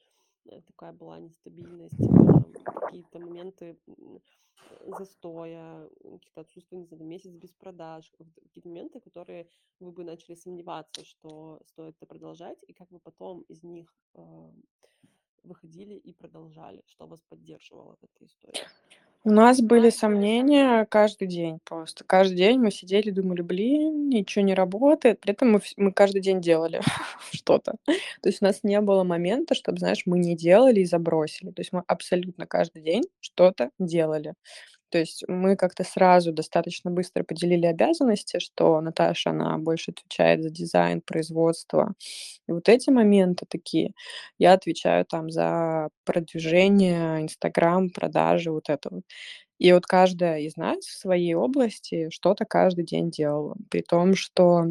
такая была нестабильность, ам, какие-то моменты м, застоя, каких-то отсутствия, не знаю, месяц без продаж, какие-то моменты, которые вы бы начали сомневаться, что стоит это продолжать, и как вы потом из них выходили и продолжали, что вас поддерживало в этой истории. У нас были сомнения каждый день просто. Каждый день мы сидели, думали: "Блин, ничего не работает". При этом мы вс мы каждый день делали что-то. То есть у нас не было момента, чтобы, знаешь, мы не делали и забросили. То есть мы абсолютно каждый день что-то делали. То есть мы как-то сразу достаточно быстро поделили обязанности, что Наташа, она больше отвечает за дизайн, производство. И вот эти моменты такие. Я отвечаю там за продвижение, Инстаграм, продажи, вот это вот. И вот каждая из нас в своей области что-то каждый день делала. При том, что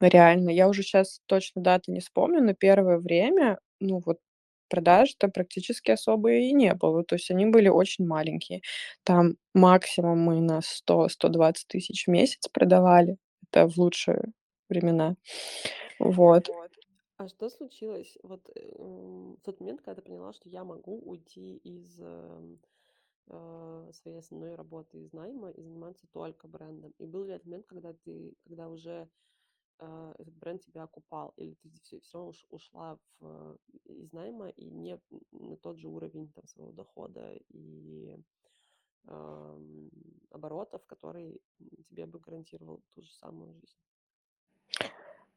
Реально, я уже сейчас точно даты не вспомню, но первое время, ну вот, продаж-то практически особо и не было. То есть они были очень маленькие. Там максимум мы на 100-120 тысяч в месяц продавали. Это в лучшие времена. Вот. А что случилось вот э, в тот момент, когда ты поняла, что я могу уйти из эм, э, своей основной работы из найма и заниматься только брендом? И был ли этот момент, когда ты, когда уже этот бренд тебя окупал, или ты все, все равно уш- ушла в, э, из найма и не на тот же уровень там, своего дохода и ам, оборотов, который тебе бы гарантировал ту же самую жизнь?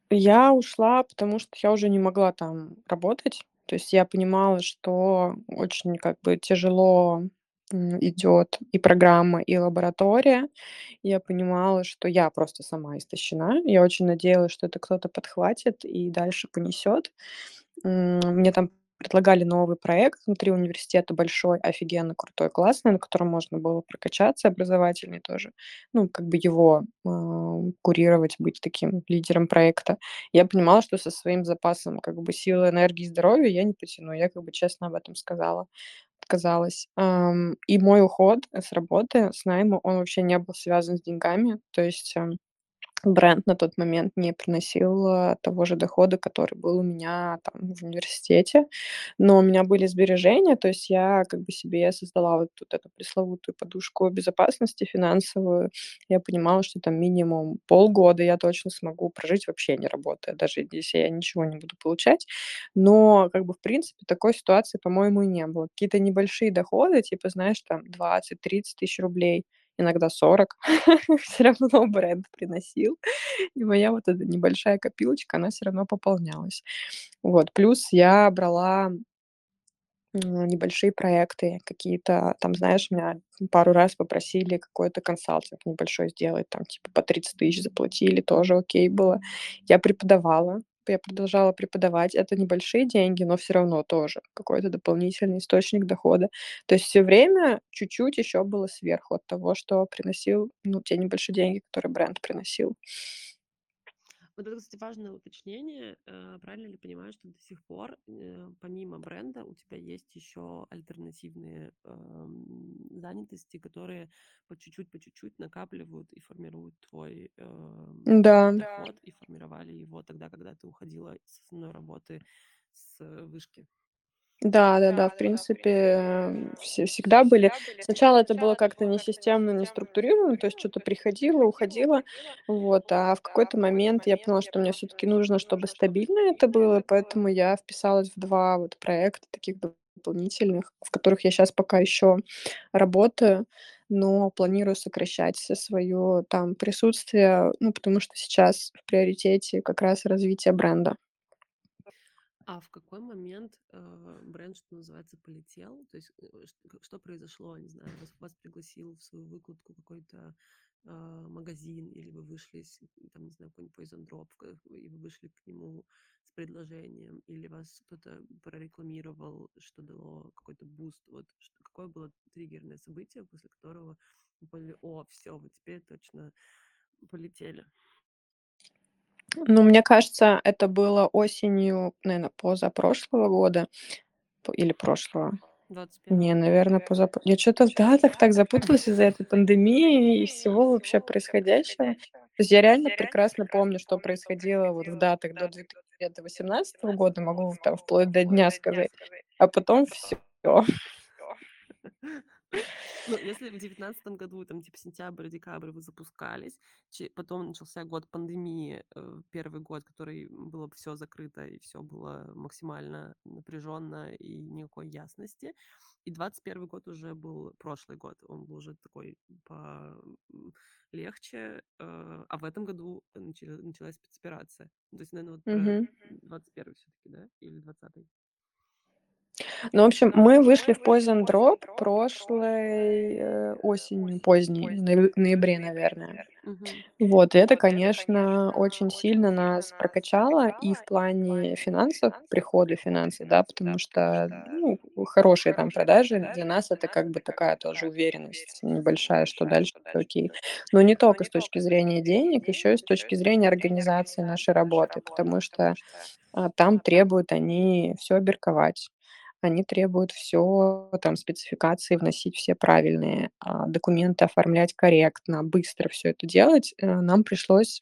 Я ушла, потому что я уже не могла там работать. То есть я понимала, что очень как бы тяжело, м, идёт и программа, и лаборатория. Я понимала, что я просто сама истощена. Я очень надеялась, что это кто-то подхватит и дальше понесет. Мне там предлагали новый проект внутри университета, большой, офигенно крутой, классный, на котором можно было прокачаться, образовательный тоже. Ну, как бы его, а, курировать, быть таким лидером проекта. Я понимала, что со своим запасом как бы силы, энергии здоровья я не потяну. Я как бы честно об этом сказала, отказалась. И мой уход с работы, с найма, он вообще не был связан с деньгами. То есть, эм Бренд на тот момент не приносил, а, того же дохода, который был у меня там в университете. Но у меня были сбережения, то есть я как бы себе создала вот тут эту пресловутую подушку безопасности финансовую. Я понимала, что там минимум полгода я точно смогу прожить вообще не работая, даже если я ничего не буду получать. Но как бы в принципе такой ситуации, по-моему, не было. Какие-то небольшие доходы, типа, знаешь, там 20-30 тысяч рублей, иногда 40, все равно бренд приносил. И моя вот эта небольшая копилочка, она все равно пополнялась. Вот, плюс я брала, небольшие проекты какие-то. Там, знаешь, меня пару раз попросили какой-то консалтинг небольшой сделать, там типа по 30 тысяч заплатили, тоже окей было. Я преподавала, я продолжала преподавать. Это небольшие деньги, но все равно тоже какой-то дополнительный источник дохода. То есть все время чуть-чуть еще было сверху от того, что приносил, ну, те небольшие деньги, которые бренд приносил. Вот это, кстати, важное уточнение. Э, правильно ли понимаю, что до сих пор, э, помимо бренда, у тебя есть еще альтернативные эм, занятости, которые по чуть-чуть, по чуть-чуть накапливают и формируют твой эм, Да. доход, и формировали его тогда, когда ты уходила с основной работы с вышки? Да-да-да, в принципе, эм, все всегда были. Сначала это было как-то не системно, не структурировано, то есть что то приходило, уходило. Вот, а в какой-то момент я поняла, что мне все таки нужно, чтобы стабильно это было, поэтому я вписалась в 2 вот проекта таких дополнительных, в которых я сейчас пока еще работаю, но планирую сокращать свое там присутствие, ну, потому что сейчас в приоритете как раз развитие бренда. А в какой момент, э, бренд, что называется, полетел? То есть, э, что произошло? Не знаю, вас вас пригласил в свою выкладку какой-то, а, магазин, или вы вышли там, не знаю, какой-нибудь Poison Drop, к и вы вышли к нему с предложением, или вас кто-то прорекламировал, что дало какой-то буст? Вот что какое было триггерное событие, после которого вы поняли: "О, все, вот теперь точно полетели"? Ну, мне кажется, это было осенью, наверно, позапрошлого года или прошлого. Не, 21. наверно, позапро я чё-то в датах так запуталась из-за этой пандемии и всего вообще происходящего. То есть я реально прекрасно помню, что происходило вот в датах до две тысячи где-то восемнадцатого года, могу там вплоть до дня сказать, а потом всё. Ну, если в девятнадцатом году, там, типа, сентябрь, декабрь вы запускались, потом начался год пандемии, э, 1 год, который было все закрыто и все было максимально напряженно и никакой ясности. И 21 год уже был прошлый год, он был уже такой легче, э, а в этом году началась спецоперация. То есть, наверно, вот Мгм. 21 все таки да, или 20? Ну, в общем, мы вышли в Poison Drop прошлой, э, осенью, поздней, ноябре, наверное. Вот, и это, конечно, очень сильно нас прокачало и в плане финансов, прихода финансов, да, потому что, ну, хорошие там продажи для нас- это как бы такая тоже уверенность небольшая, что дальше окей. Но не только с точки зрения денег, еще и с точки зрения организации нашей работы, потому что, а, там требуют они всё оберковать. Они требуют всё, там спецификации вносить все правильные, а, документы оформлять корректно, быстро всё это делать. Э, нам пришлось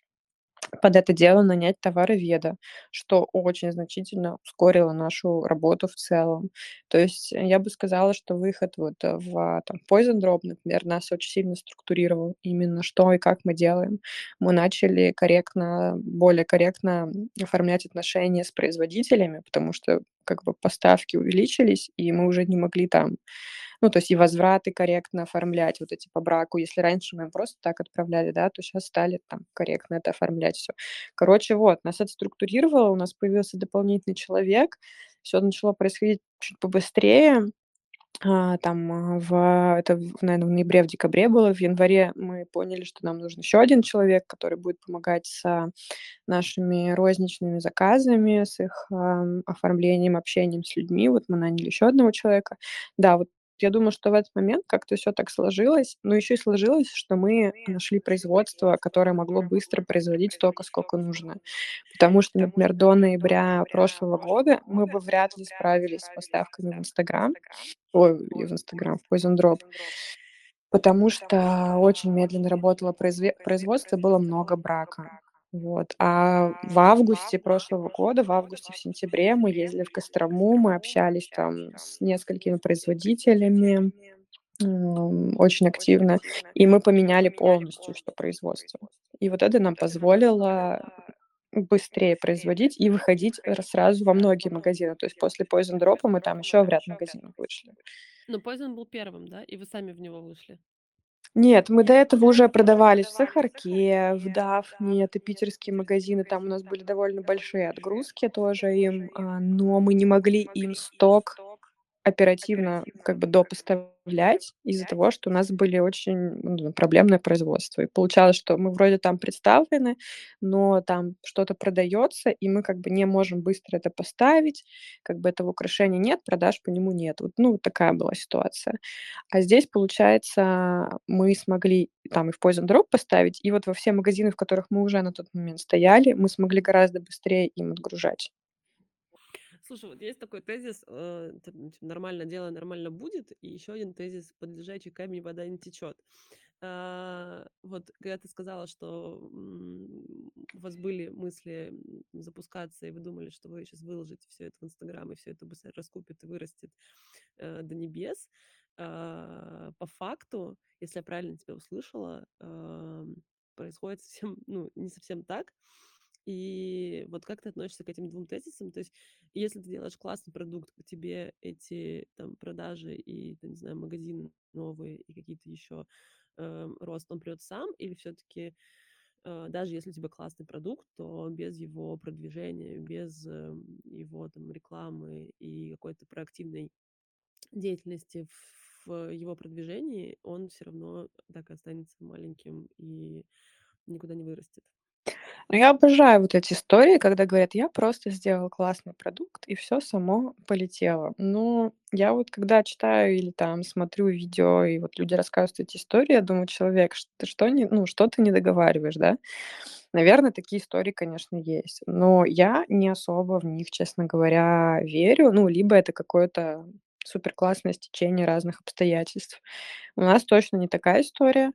под это дело нанять товароведа, что очень значительно ускорило нашу работу в целом. То есть я бы сказала, что выход вот в там Poison Drop, например, нас очень сильно структурировал, именно что и как мы делаем. Мы начали корректно, более корректно оформлять отношения с производителями, потому что как бы поставки увеличились, и мы уже не могли там ну, то есть и возвраты корректно оформлять, вот эти по браку. Если раньше мы им просто так отправляли, да, то щас стали там корректно это оформлять всё. Короче, вот, нас это структурировало, у нас появился дополнительный человек, всё начало происходить чуть побыстрее. А, там в это, в наверно, в ноябре, в декабре было. В январе мы поняли, что нам нужен еще один человек, который будет помогать с нашими розничными заказами, с их, ам, оформлением, общением с людьми. Вот мы наняли еще одного человека. Да, вот я думаю, что в этот момент как-то всё так сложилось. Но еще и сложилось, что мы нашли производство, которое могло быстро производить столько, сколько нужно. Потому что, например, до ноября прошлого года мы бы вряд ли справились с поставками в "Инстаграм", ой, в "Инстаграм", в Poison Drop. Потому что очень медленно работало производство, было много брака. Вот. А в августе прошлого года, в августе, в сентябре мы ездили в Кострому, мы общались там с несколькими производителями, очень активно, и мы поменяли полностью всё производство. И вот это нам позволило быстрее производить и выходить сразу во многие магазины. То есть после Poison Drop мы там еще в ряд магазинов вышли. Но Poison был первым, да? И вы сами в него вышли? Нет, мы до этого уже продавались в "Сахарке", в "Дафне", это питерские магазины, там у нас были довольно большие отгрузки тоже им, а, но мы не могли им сток оперативно как бы допоставлять из-за того, что у нас были очень ну, проблемное производство. И получалось, что мы вроде там представлены, но там что-то продается, и мы как бы не можем быстро это поставить, как бы этого украшения нет, продаж по нему нет. Вот, ну, вот такая была ситуация. А здесь, получается, мы смогли там и в Poison Drop поставить, и вот во все магазины, в которых мы уже на тот момент стояли, мы смогли гораздо быстрее им отгружать. Слушай, вот есть такой тезис, э, нормально дело нормально будет, и еще один тезис, под лежачий камень вода не течет. А, вот когда ты сказала, что у вас были мысли запускаться, и вы думали, что вы сейчас выложите все это в Инстаграм, и все это быстро раскупит и вырастет э, до небес, а, по факту, если я правильно тебя услышала, а, происходит совсем, ну, не совсем так. И вот как ты относишься к этим двум тезисам? То есть, если ты делаешь классный продукт, тебе эти там продажи и, там, не знаю, магазины новые и какие-то еще э, рост, он придет сам, или все-таки э, даже если у тебя классный продукт, то без его продвижения, без э, его там рекламы и какой-то проактивной деятельности в его продвижении, он все равно так и останется маленьким и никуда не вырастет. Ну, я обожаю вот эти истории, когда говорят: "Я просто сделал классный продукт, и все само полетело". Но я вот когда читаю или там смотрю видео, и вот люди рассказывают эти истории, я думаю: "Человек, ты что не ну, что ты не договариваешь, да?" Наверное, такие истории, конечно, есть, но я не особо в них, честно говоря, верю. Ну, либо это какое-то супер классное стечение разных обстоятельств. У нас точно не такая история.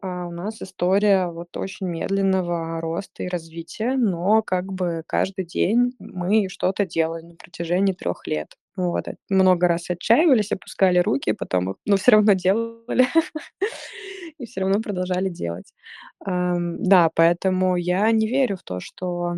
А, у нас история вот очень медленного роста и развития, но как бы каждый день мы что-то делали на протяжении трех лет. Вот, э, много раз отчаивались, опускали руки, потом но все равно делали и все равно продолжали делать. да, поэтому я не верю в то, что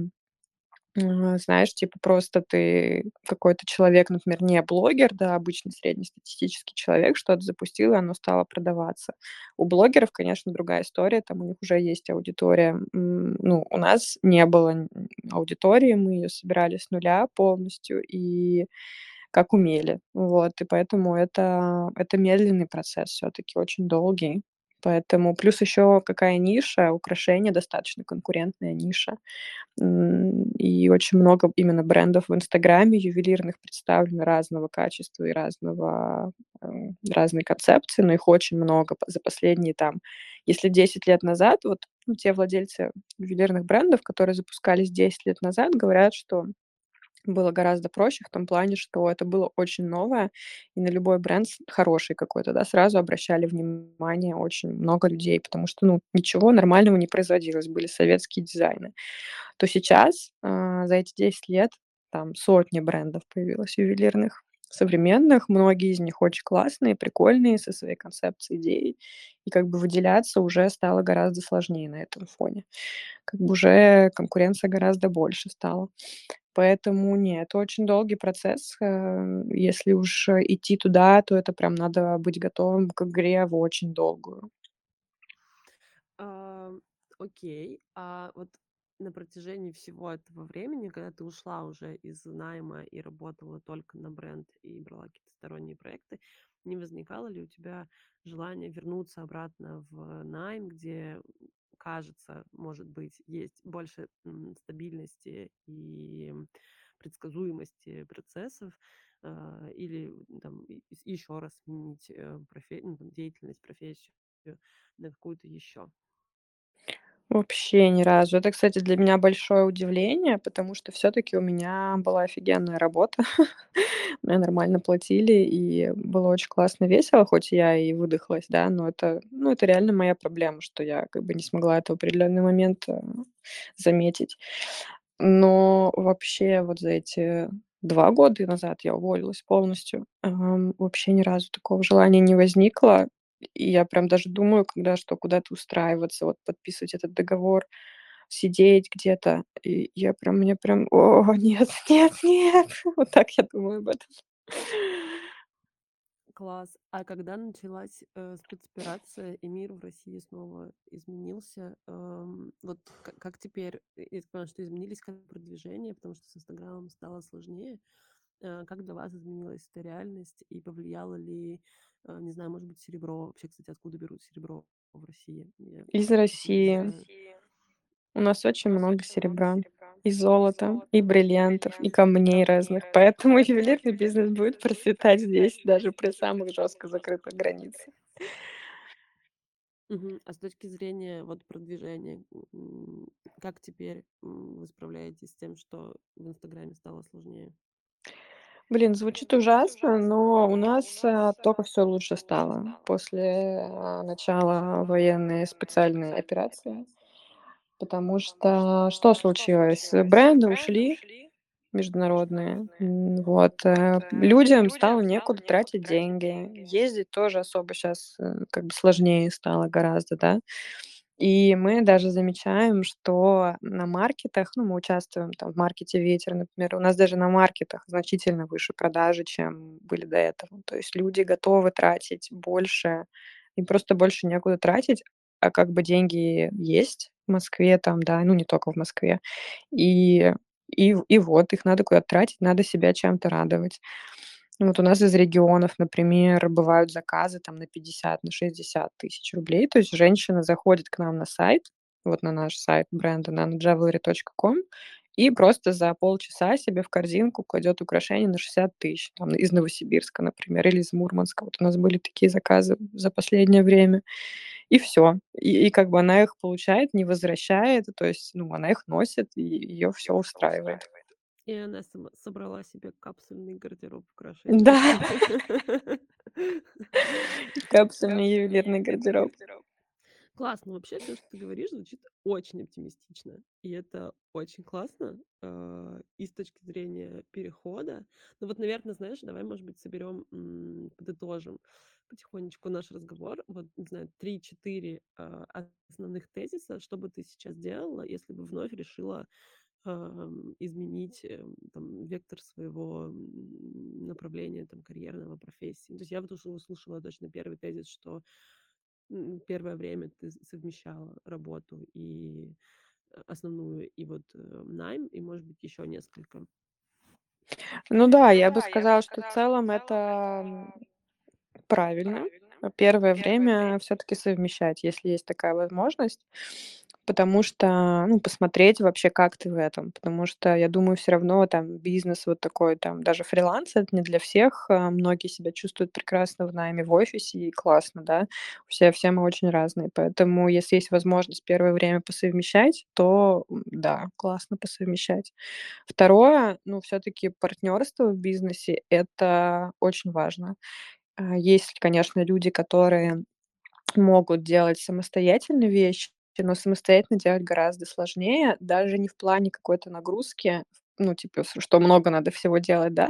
знаешь, типа просто ты какой-то человек, например, не блогер, да, обычный среднестатистический человек, что-то запустил, и оно стало продаваться. У блогеров, конечно, другая история, там у них уже есть аудитория. ну, у нас не было аудитории, мы ее собирали с нуля полностью и как умели. Вот, и поэтому это, это медленный процесс все-таки, очень долгий. Поэтому плюс еще какая ниша, украшения достаточно конкурентная ниша. И очень много именно брендов в Инстаграме ювелирных представлено разного качества и разного, э, разной концепции, но их очень много за последние там, если 10 лет назад, вот ну, те владельцы ювелирных брендов, которые запускались 10 лет назад, говорят, что было гораздо проще в том плане, что это было очень новое, и на любой бренд хороший какой-то, да, сразу обращали внимание очень много людей, потому что, ну, ничего нормального не производилось, были советские дизайны. То сейчас, а, за эти 10 лет там сотни брендов появилось ювелирных, современных, многие из них очень классные, прикольные, со своей концепцией, идеей, и как бы выделяться уже стало гораздо сложнее на этом фоне. Как бы уже конкуренция гораздо больше стала. Поэтому нет, это очень долгий процесс. Э, если уж идти туда, то это прям надо быть готовым к игре в очень долгую. Окей. А вот на протяжении всего этого времени, когда ты ушла уже из найма и работала только на бренд и брала какие-то сторонние проекты, не возникало ли у тебя желание вернуться обратно в найм, где кажется, может быть, есть больше стабильности и предсказуемости процессов, а, или там еще раз сменить э, профи- ну, деятельность, профессию на какую-то еще. Вообще ни разу. Это, кстати, для меня большое удивление, потому что все-таки у меня была офигенная работа. Мне нормально платили, и было очень классно, весело, хоть я и выдохлась, да, но это, ну, это реально моя проблема, что я как бы не смогла это в определенный момент э, заметить. Но вообще вот за эти два года назад я уволилась полностью. вообще ни разу такого желания не возникло. И я прям даже думаю, когда что куда-то устраиваться, вот подписывать этот договор, сидеть где-то. И я прям, мне прям, о, нет, нет, нет. Вот так я думаю об этом. Класс. А когда началась э, спецоперация, и мир в России снова изменился, эм, вот как, как теперь, я так понимаю, что изменились как продвижение, потому что с Инстаграмом стало сложнее, э, как для вас изменилась эта реальность и повлияла ли, э, не знаю, может быть, серебро? Вообще, кстати, откуда берут серебро в России? Я Из просто не России. У нас очень много серебра, и золота, и бриллиантов, и камней разных, поэтому ювелирный бизнес будет процветать здесь даже при самых жестко закрытых границах. А с точки зрения вот продвижения, как теперь вы справляетесь с тем, что в Инстаграме стало сложнее? Блин, звучит ужасно, но у нас а, только все лучше стало после а, начала военной специальной операции. Потому что что случилось? Бренды ушли международные. Вот. э, Людям стало некуда тратить деньги. Ездить тоже особо сейчас как бы сложнее стало гораздо, да. И мы даже замечаем, что на маркетах, ну, мы участвуем там в маркете «Ветер», например, у нас даже на маркетах значительно выше продажи, чем были до этого. То есть люди готовы тратить больше, им просто больше некуда тратить, а как бы деньги есть в Москве там, да, ну, не только в Москве. И и и вот их надо куда-то тратить, надо себя чем-то радовать. Вот у нас из регионов, например, бывают заказы там на 50, на 60 тысяч рублей. То есть женщина заходит к нам на сайт, вот на наш сайт бренда nanojewelry.com и просто за полчаса себе в корзинку кладет украшение на 60 тысяч, там, из Новосибирска, например, или из Мурманска. Вот у нас были такие заказы за последнее время. И все. И, и как бы она их получает, не возвращает, то есть, ну, она их носит, и ее все устраивает. И она сама собрала себе капсульный гардероб украшений. Да. Капсульный ювелирный гардероб. Классно. Вообще все, что ты говоришь, звучит очень оптимистично. И это очень классно. э, И с точки зрения перехода. Ну вот, наверное, знаешь, давай, может быть, соберем, м, подытожим потихонечку наш разговор. Вот, не знаю, три-четыре а, основных тезиса, что бы ты сейчас делала, если бы вновь решила изменить эм, там, вектор своего направления там, карьерного, профессии. То есть я вот услышала точно первый тезис, что первое время ты совмещала работу и э, основную, и вот э, найм, и, может быть, еще несколько. Ну да, я бы сказала, что в целом это правильно. Первое время все-таки совмещать, если есть такая возможность. Потому что, ну, посмотреть вообще, как ты в этом. Потому что, я думаю, все равно там бизнес вот такой, там даже фриланс- это не для всех. А, многие себя чувствуют прекрасно в найме в офисе, и классно, да. Все все мы очень разные. Поэтому если есть возможность первое время посовмещать, то, да, классно посовмещать. Второе, ну, все-таки партнерство в бизнесе- это очень важно. А, есть, конечно, люди, которые могут делать самостоятельно вещи, но самостоятельно делать гораздо сложнее, даже не в плане какой-то нагрузки, ну, типа, что много надо всего делать, да,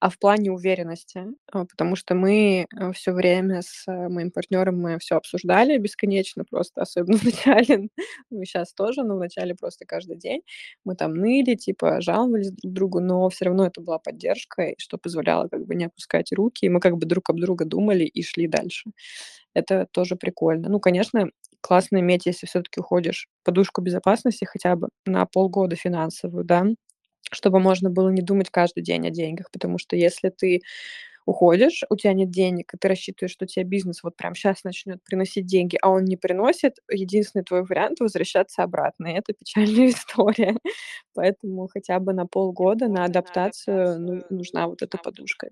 а в плане уверенности. А, потому что мы, все время с, э, моим партнером мы все обсуждали бесконечно просто, особенно в начале, ну, щас тоже, но в начале просто каждый день. Мы там ныли, типа, жаловались друг другу, но все равно это была поддержка, что позволяло как бы не опускать руки. И мы как бы друг об друга думали и шли дальше. Это тоже прикольно. Ну, конечно, классно иметь, если все таки уходишь, подушку безопасности хотя бы на полгода финансовую, да, чтобы можно было не думать каждый день о деньгах. Потому что если ты уходишь, у тебя нет денег, и ты рассчитываешь, что тебе бизнес вот прям сейчас начнет приносить деньги, а он не приносит, единственный твой вариант- возвращаться обратно, и это печальная история. Поэтому хотя бы на полгода на адаптацию ну нужна вот эта подушка.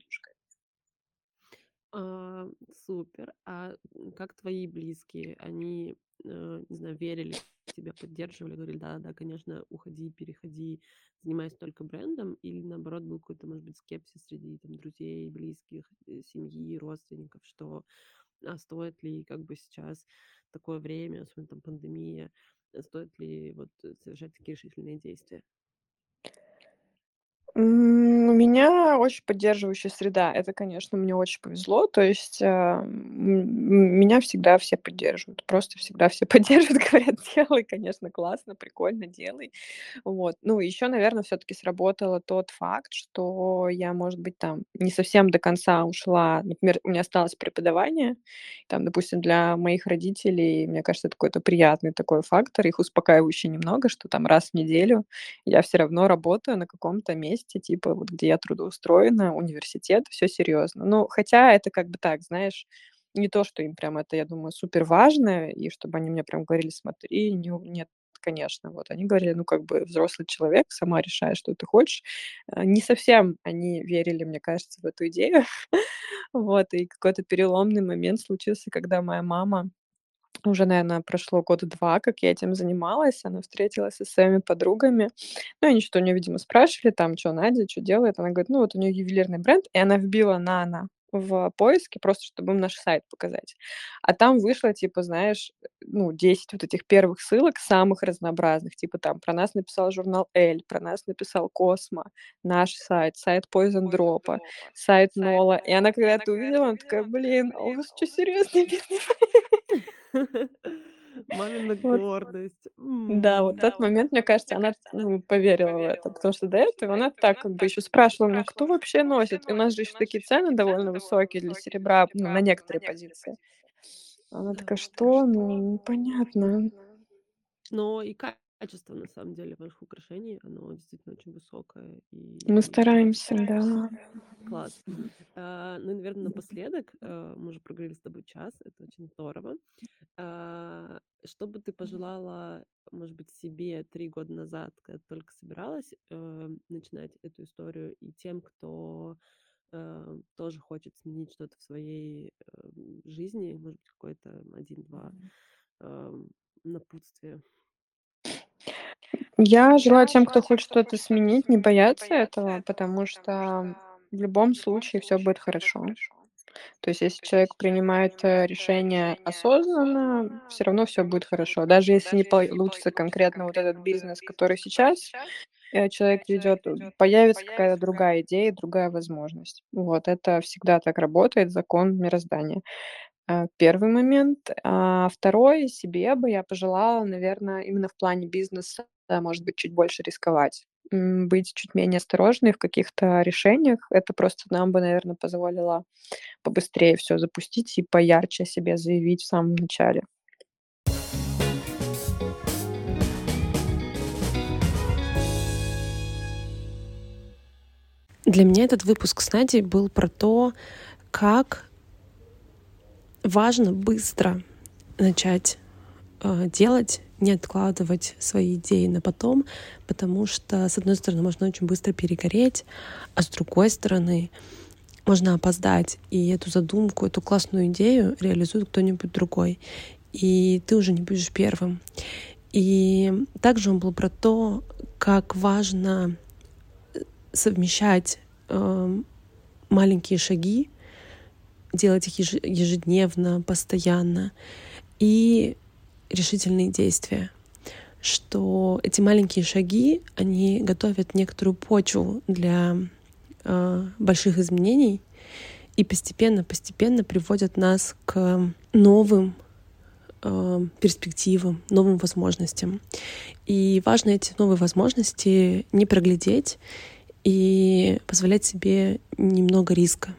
А, супер. А как твои близкие? Они, э, не знаю, верили в тебя, поддерживали, говорили: "Да-да, конечно, уходи, переходи, занимайся только брендом"? Или наоборот был какой-то, может быть, скепсис среди там друзей, близких, э, семьи, родственников, что, а стоит ли как бы сейчас такое время, особенно там пандемия, стоит ли вот совершать такие решительные действия? М, у меня очень поддерживающая среда. Это, конечно, мне очень повезло. То есть, м, меня всегда все поддерживают. Просто всегда все поддерживают, говорят: "Делай, конечно, классно, прикольно, делай". Вот. Ну, еще, наверное, все-таки сработало тот факт, что я, может быть, там не совсем до конца ушла. Например, у меня осталось преподавание. Там, допустим, для моих родителей, мне кажется, это какой-то приятный такой фактор, их успокаивающий немного, что там раз в неделю я все равно работаю на каком-то месте, типа вот где я трудоустроена, университет, все серьезно. Ну, хотя это как бы так, знаешь, не то, что им прям это, я думаю, супер важно, и чтобы они мне прям говорили, смотри, не, нет, конечно. Вот они говорили, ну, как бы взрослый человек, сама решаешь, что ты хочешь. Э, не совсем они верили, мне кажется, в эту идею. вот, и какой-то переломный момент случился, когда моя мама уже, наверное, прошло года два, как я этим занималась. Она встретилась со своими подругами. Ну, они что-то у нее, видимо, спрашивали, там, что Надя, что делает. Она говорит, ну, вот у нее ювелирный бренд, и она вбила Нана в поиске, просто чтобы им наш сайт показать. А там вышло, типа, знаешь, ну, 10 вот этих первых ссылок, самых разнообразных. Типа там про нас написал журнал «Эль», про нас написал «Космо», наш сайт, сайт Poison Drop, сайт Нола. И она когда это увидела, она такая, блин, у вас что, серьезный бизнес? Мамина гордость. Да, вот в тот момент, мне кажется, она ну, поверила в это, потому что до этого она так как бы еще спрашивала меня, кто вообще носит. И у нас же еще такие цены довольно высокие для серебра ну, на некоторые позиции. Она такая, что? Ну, непонятно. Но и качество, на самом деле, ваших украшений, оно действительно очень высокое. И... Мы стараемся, да. Класс. А, ну, наверное, напоследок, а, мы уже проговорили с тобой час, это очень здорово. А, что бы ты пожелала, может быть, себе три года назад, когда только собиралась э, начинать эту историю, и тем, кто э, тоже хочет сменить что-то в своей э, жизни, может быть, какой-то один-два э, напутствия? Я желаю тем, кто хочет что-то сменить, не бояться этого, потому что в любом случае все будет хорошо. То есть, если человек принимает э, решение осознанно, все равно все будет хорошо. Даже если не получится конкретно вот этот бизнес, который сейчас э, человек ведет, э, появится какая-то другая идея, другая возможность. Вот это всегда так работает, закон мироздания. Первый момент. А второй себе бы я пожелала, наверное, именно в плане бизнеса, может быть, чуть больше рисковать быть чуть менее осторожной в каких-то решениях. Это просто нам бы, наверное, позволило побыстрее все запустить и поярче себе заявить в самом начале. Для меня этот выпуск с Надей был про то, как важно быстро начать э, делать не откладывать свои идеи на потом, потому что, с одной стороны, можно очень быстро перегореть, а с другой стороны, можно опоздать, и эту задумку, эту классную идею реализует кто-нибудь другой, и ты уже не будешь первым. И также он был про то, как важно совмещать э, маленькие шаги, делать их ежедневно, постоянно, и решительные действия, что эти маленькие шаги, они готовят некоторую почву для э, больших изменений и постепенно-постепенно приводят нас к новым э, перспективам, новым возможностям. И важно эти новые возможности не проглядеть и позволять себе немного риска.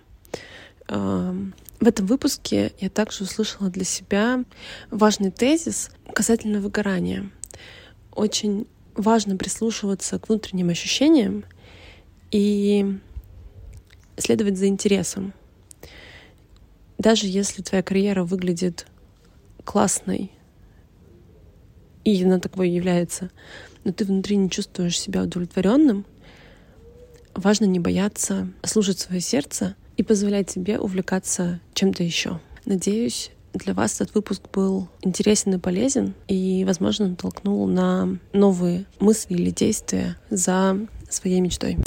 В этом выпуске я также услышала для себя важный тезис касательно выгорания. Очень важно прислушиваться к внутренним ощущениям и следовать за интересом. Даже если твоя карьера выглядит классной, и она такой является, но ты внутри не чувствуешь себя удовлетворенным, важно не бояться слушать свое сердце — и позволять себе увлекаться чем-то еще. Надеюсь, для вас этот выпуск был интересен и полезен, и, возможно, натолкнул на новые мысли или действия за своей мечтой.